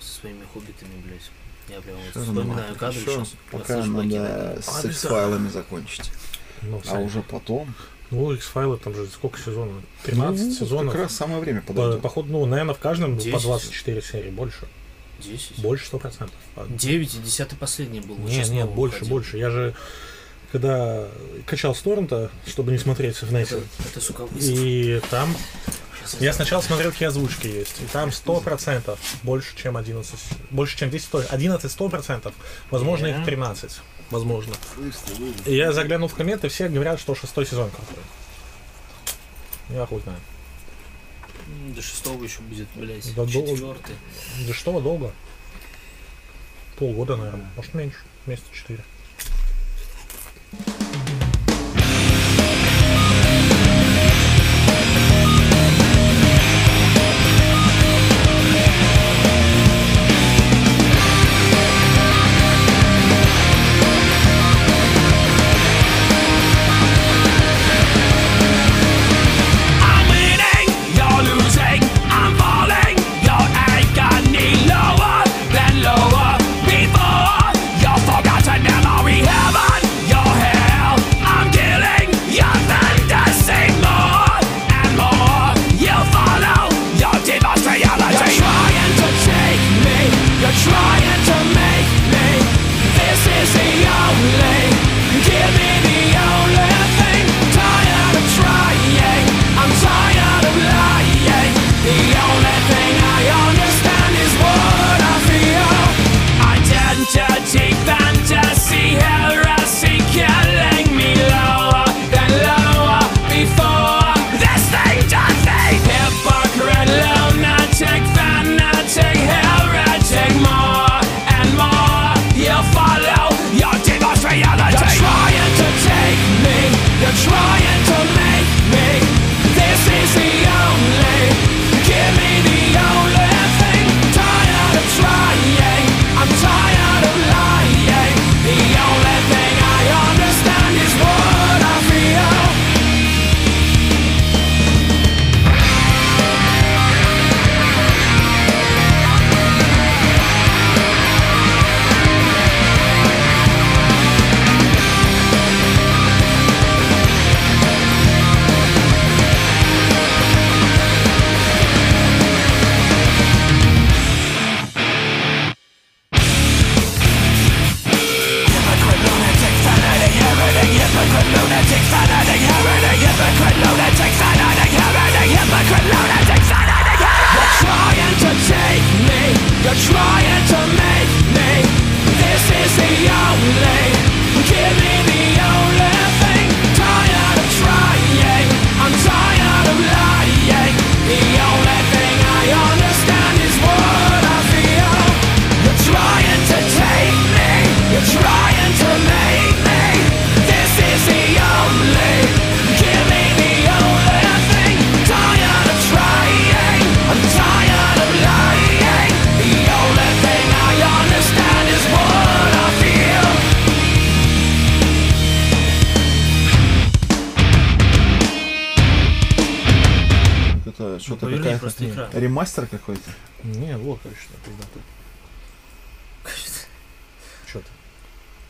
Со своими хоббитами, блять. Я прям вот вспоминаю кадры сейчас. Пока надо с X-файлами закончить. Ну, А уже потом... Ну, X-файлы там же сколько сезонов? 13 Ну, сезонов. Как раз самое время По, подойдет. походу, ну, наверное, в каждом по 10. 24 серии больше. 10. Больше 100%. А, 9 и 10 последний был. вот Не, сейчас не, новый больше, выходил. больше. Я же когда качал с торрента, чтобы не смотреть в Это, это, сука, вызов. и там Щас я сначала смотрел, какие озвучки есть, и там 100% больше, чем 11, больше, чем 10, сто- 11 100%, возможно, Да. их 13, возможно. И я заглянул в комменты, все говорят, что шестой сезон крутой. Я хуй знаю. До шестого еще будет, блять. Да дол- Четвертый. До шестого долго. Полгода, наверное, может меньше, месяца 4. ремастер какой-то? Не, вот, конечно, пиздатый. Качество. Что-то.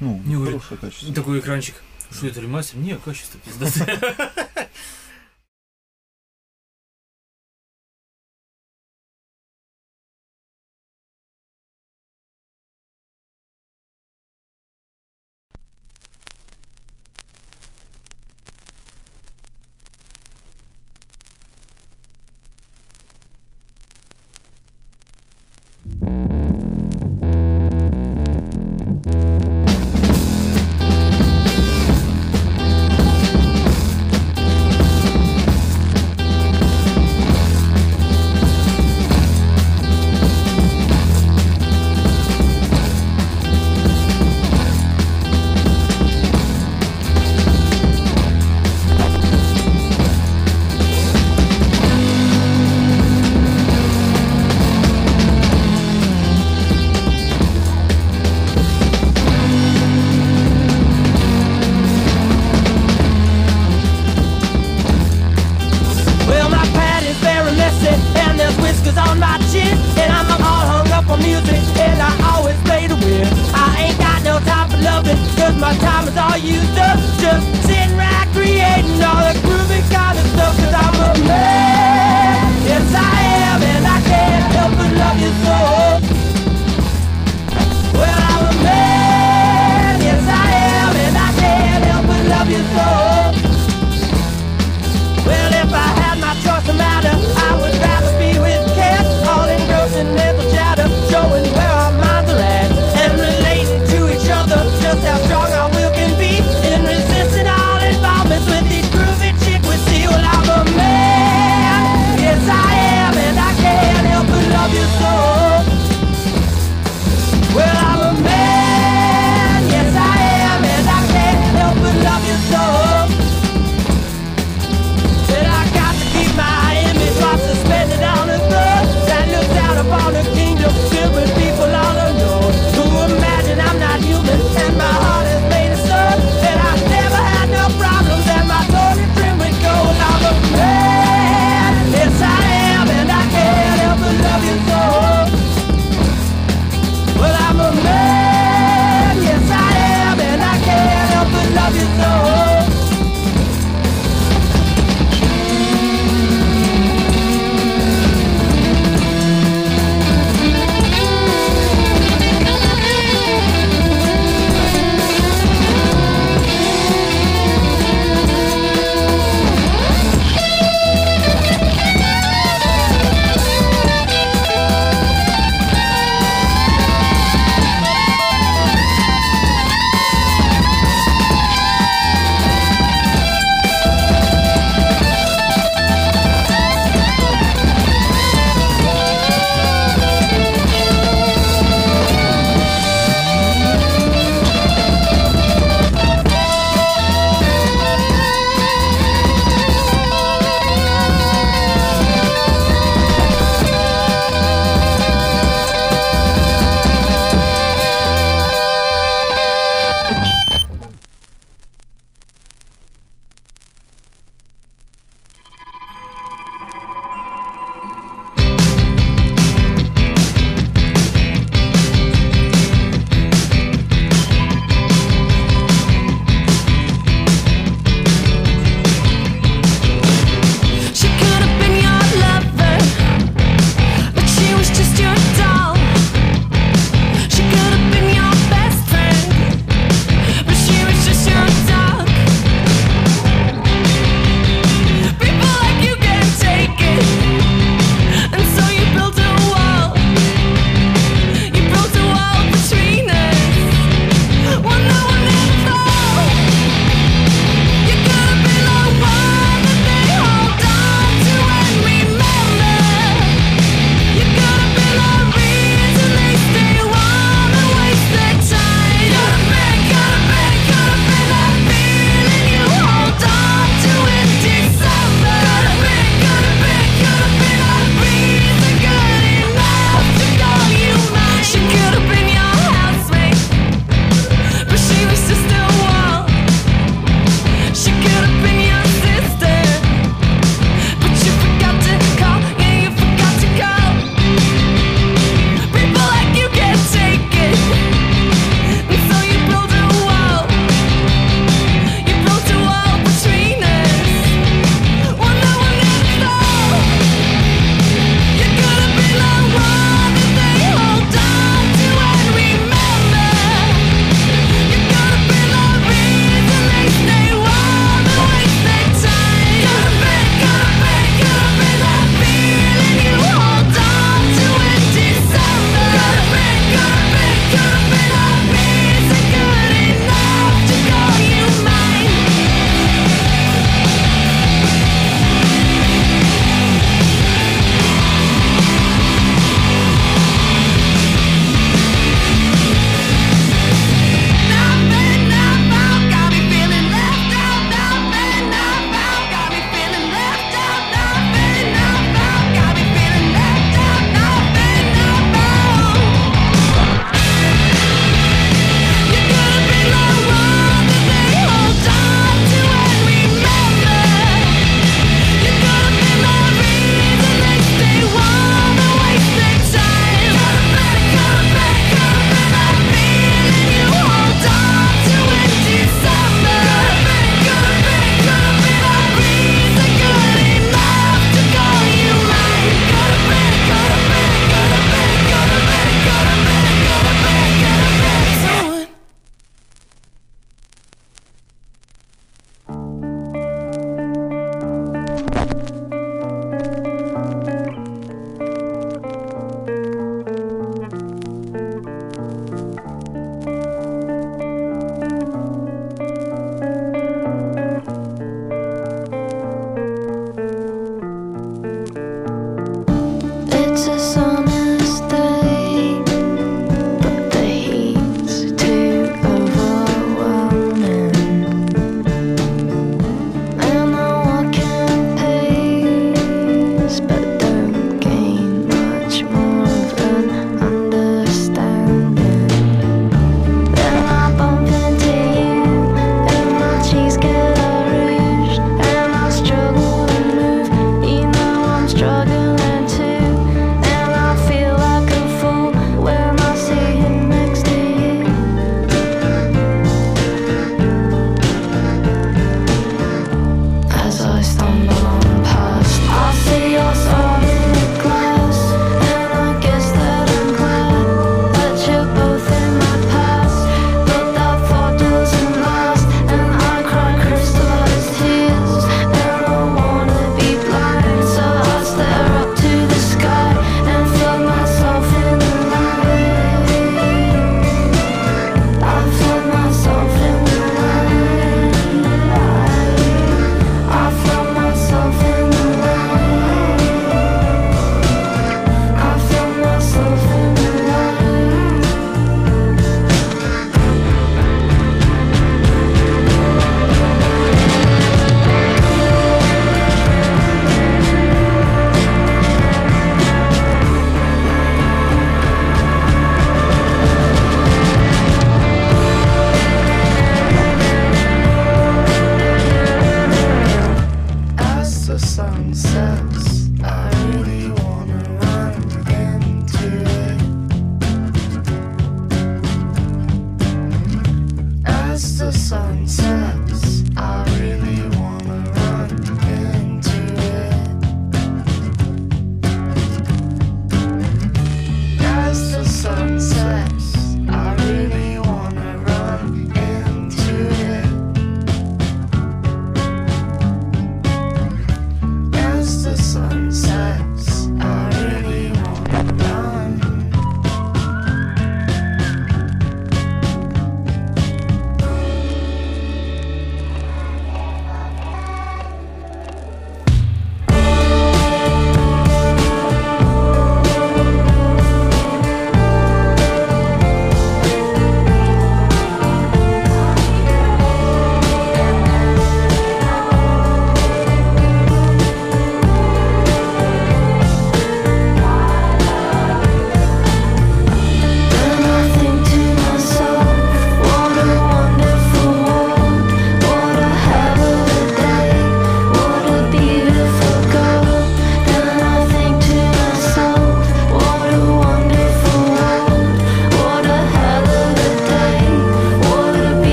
Ну, не ну, хорошее качество. Такой экранчик. Что это ремастер? Не, качество пиздатое.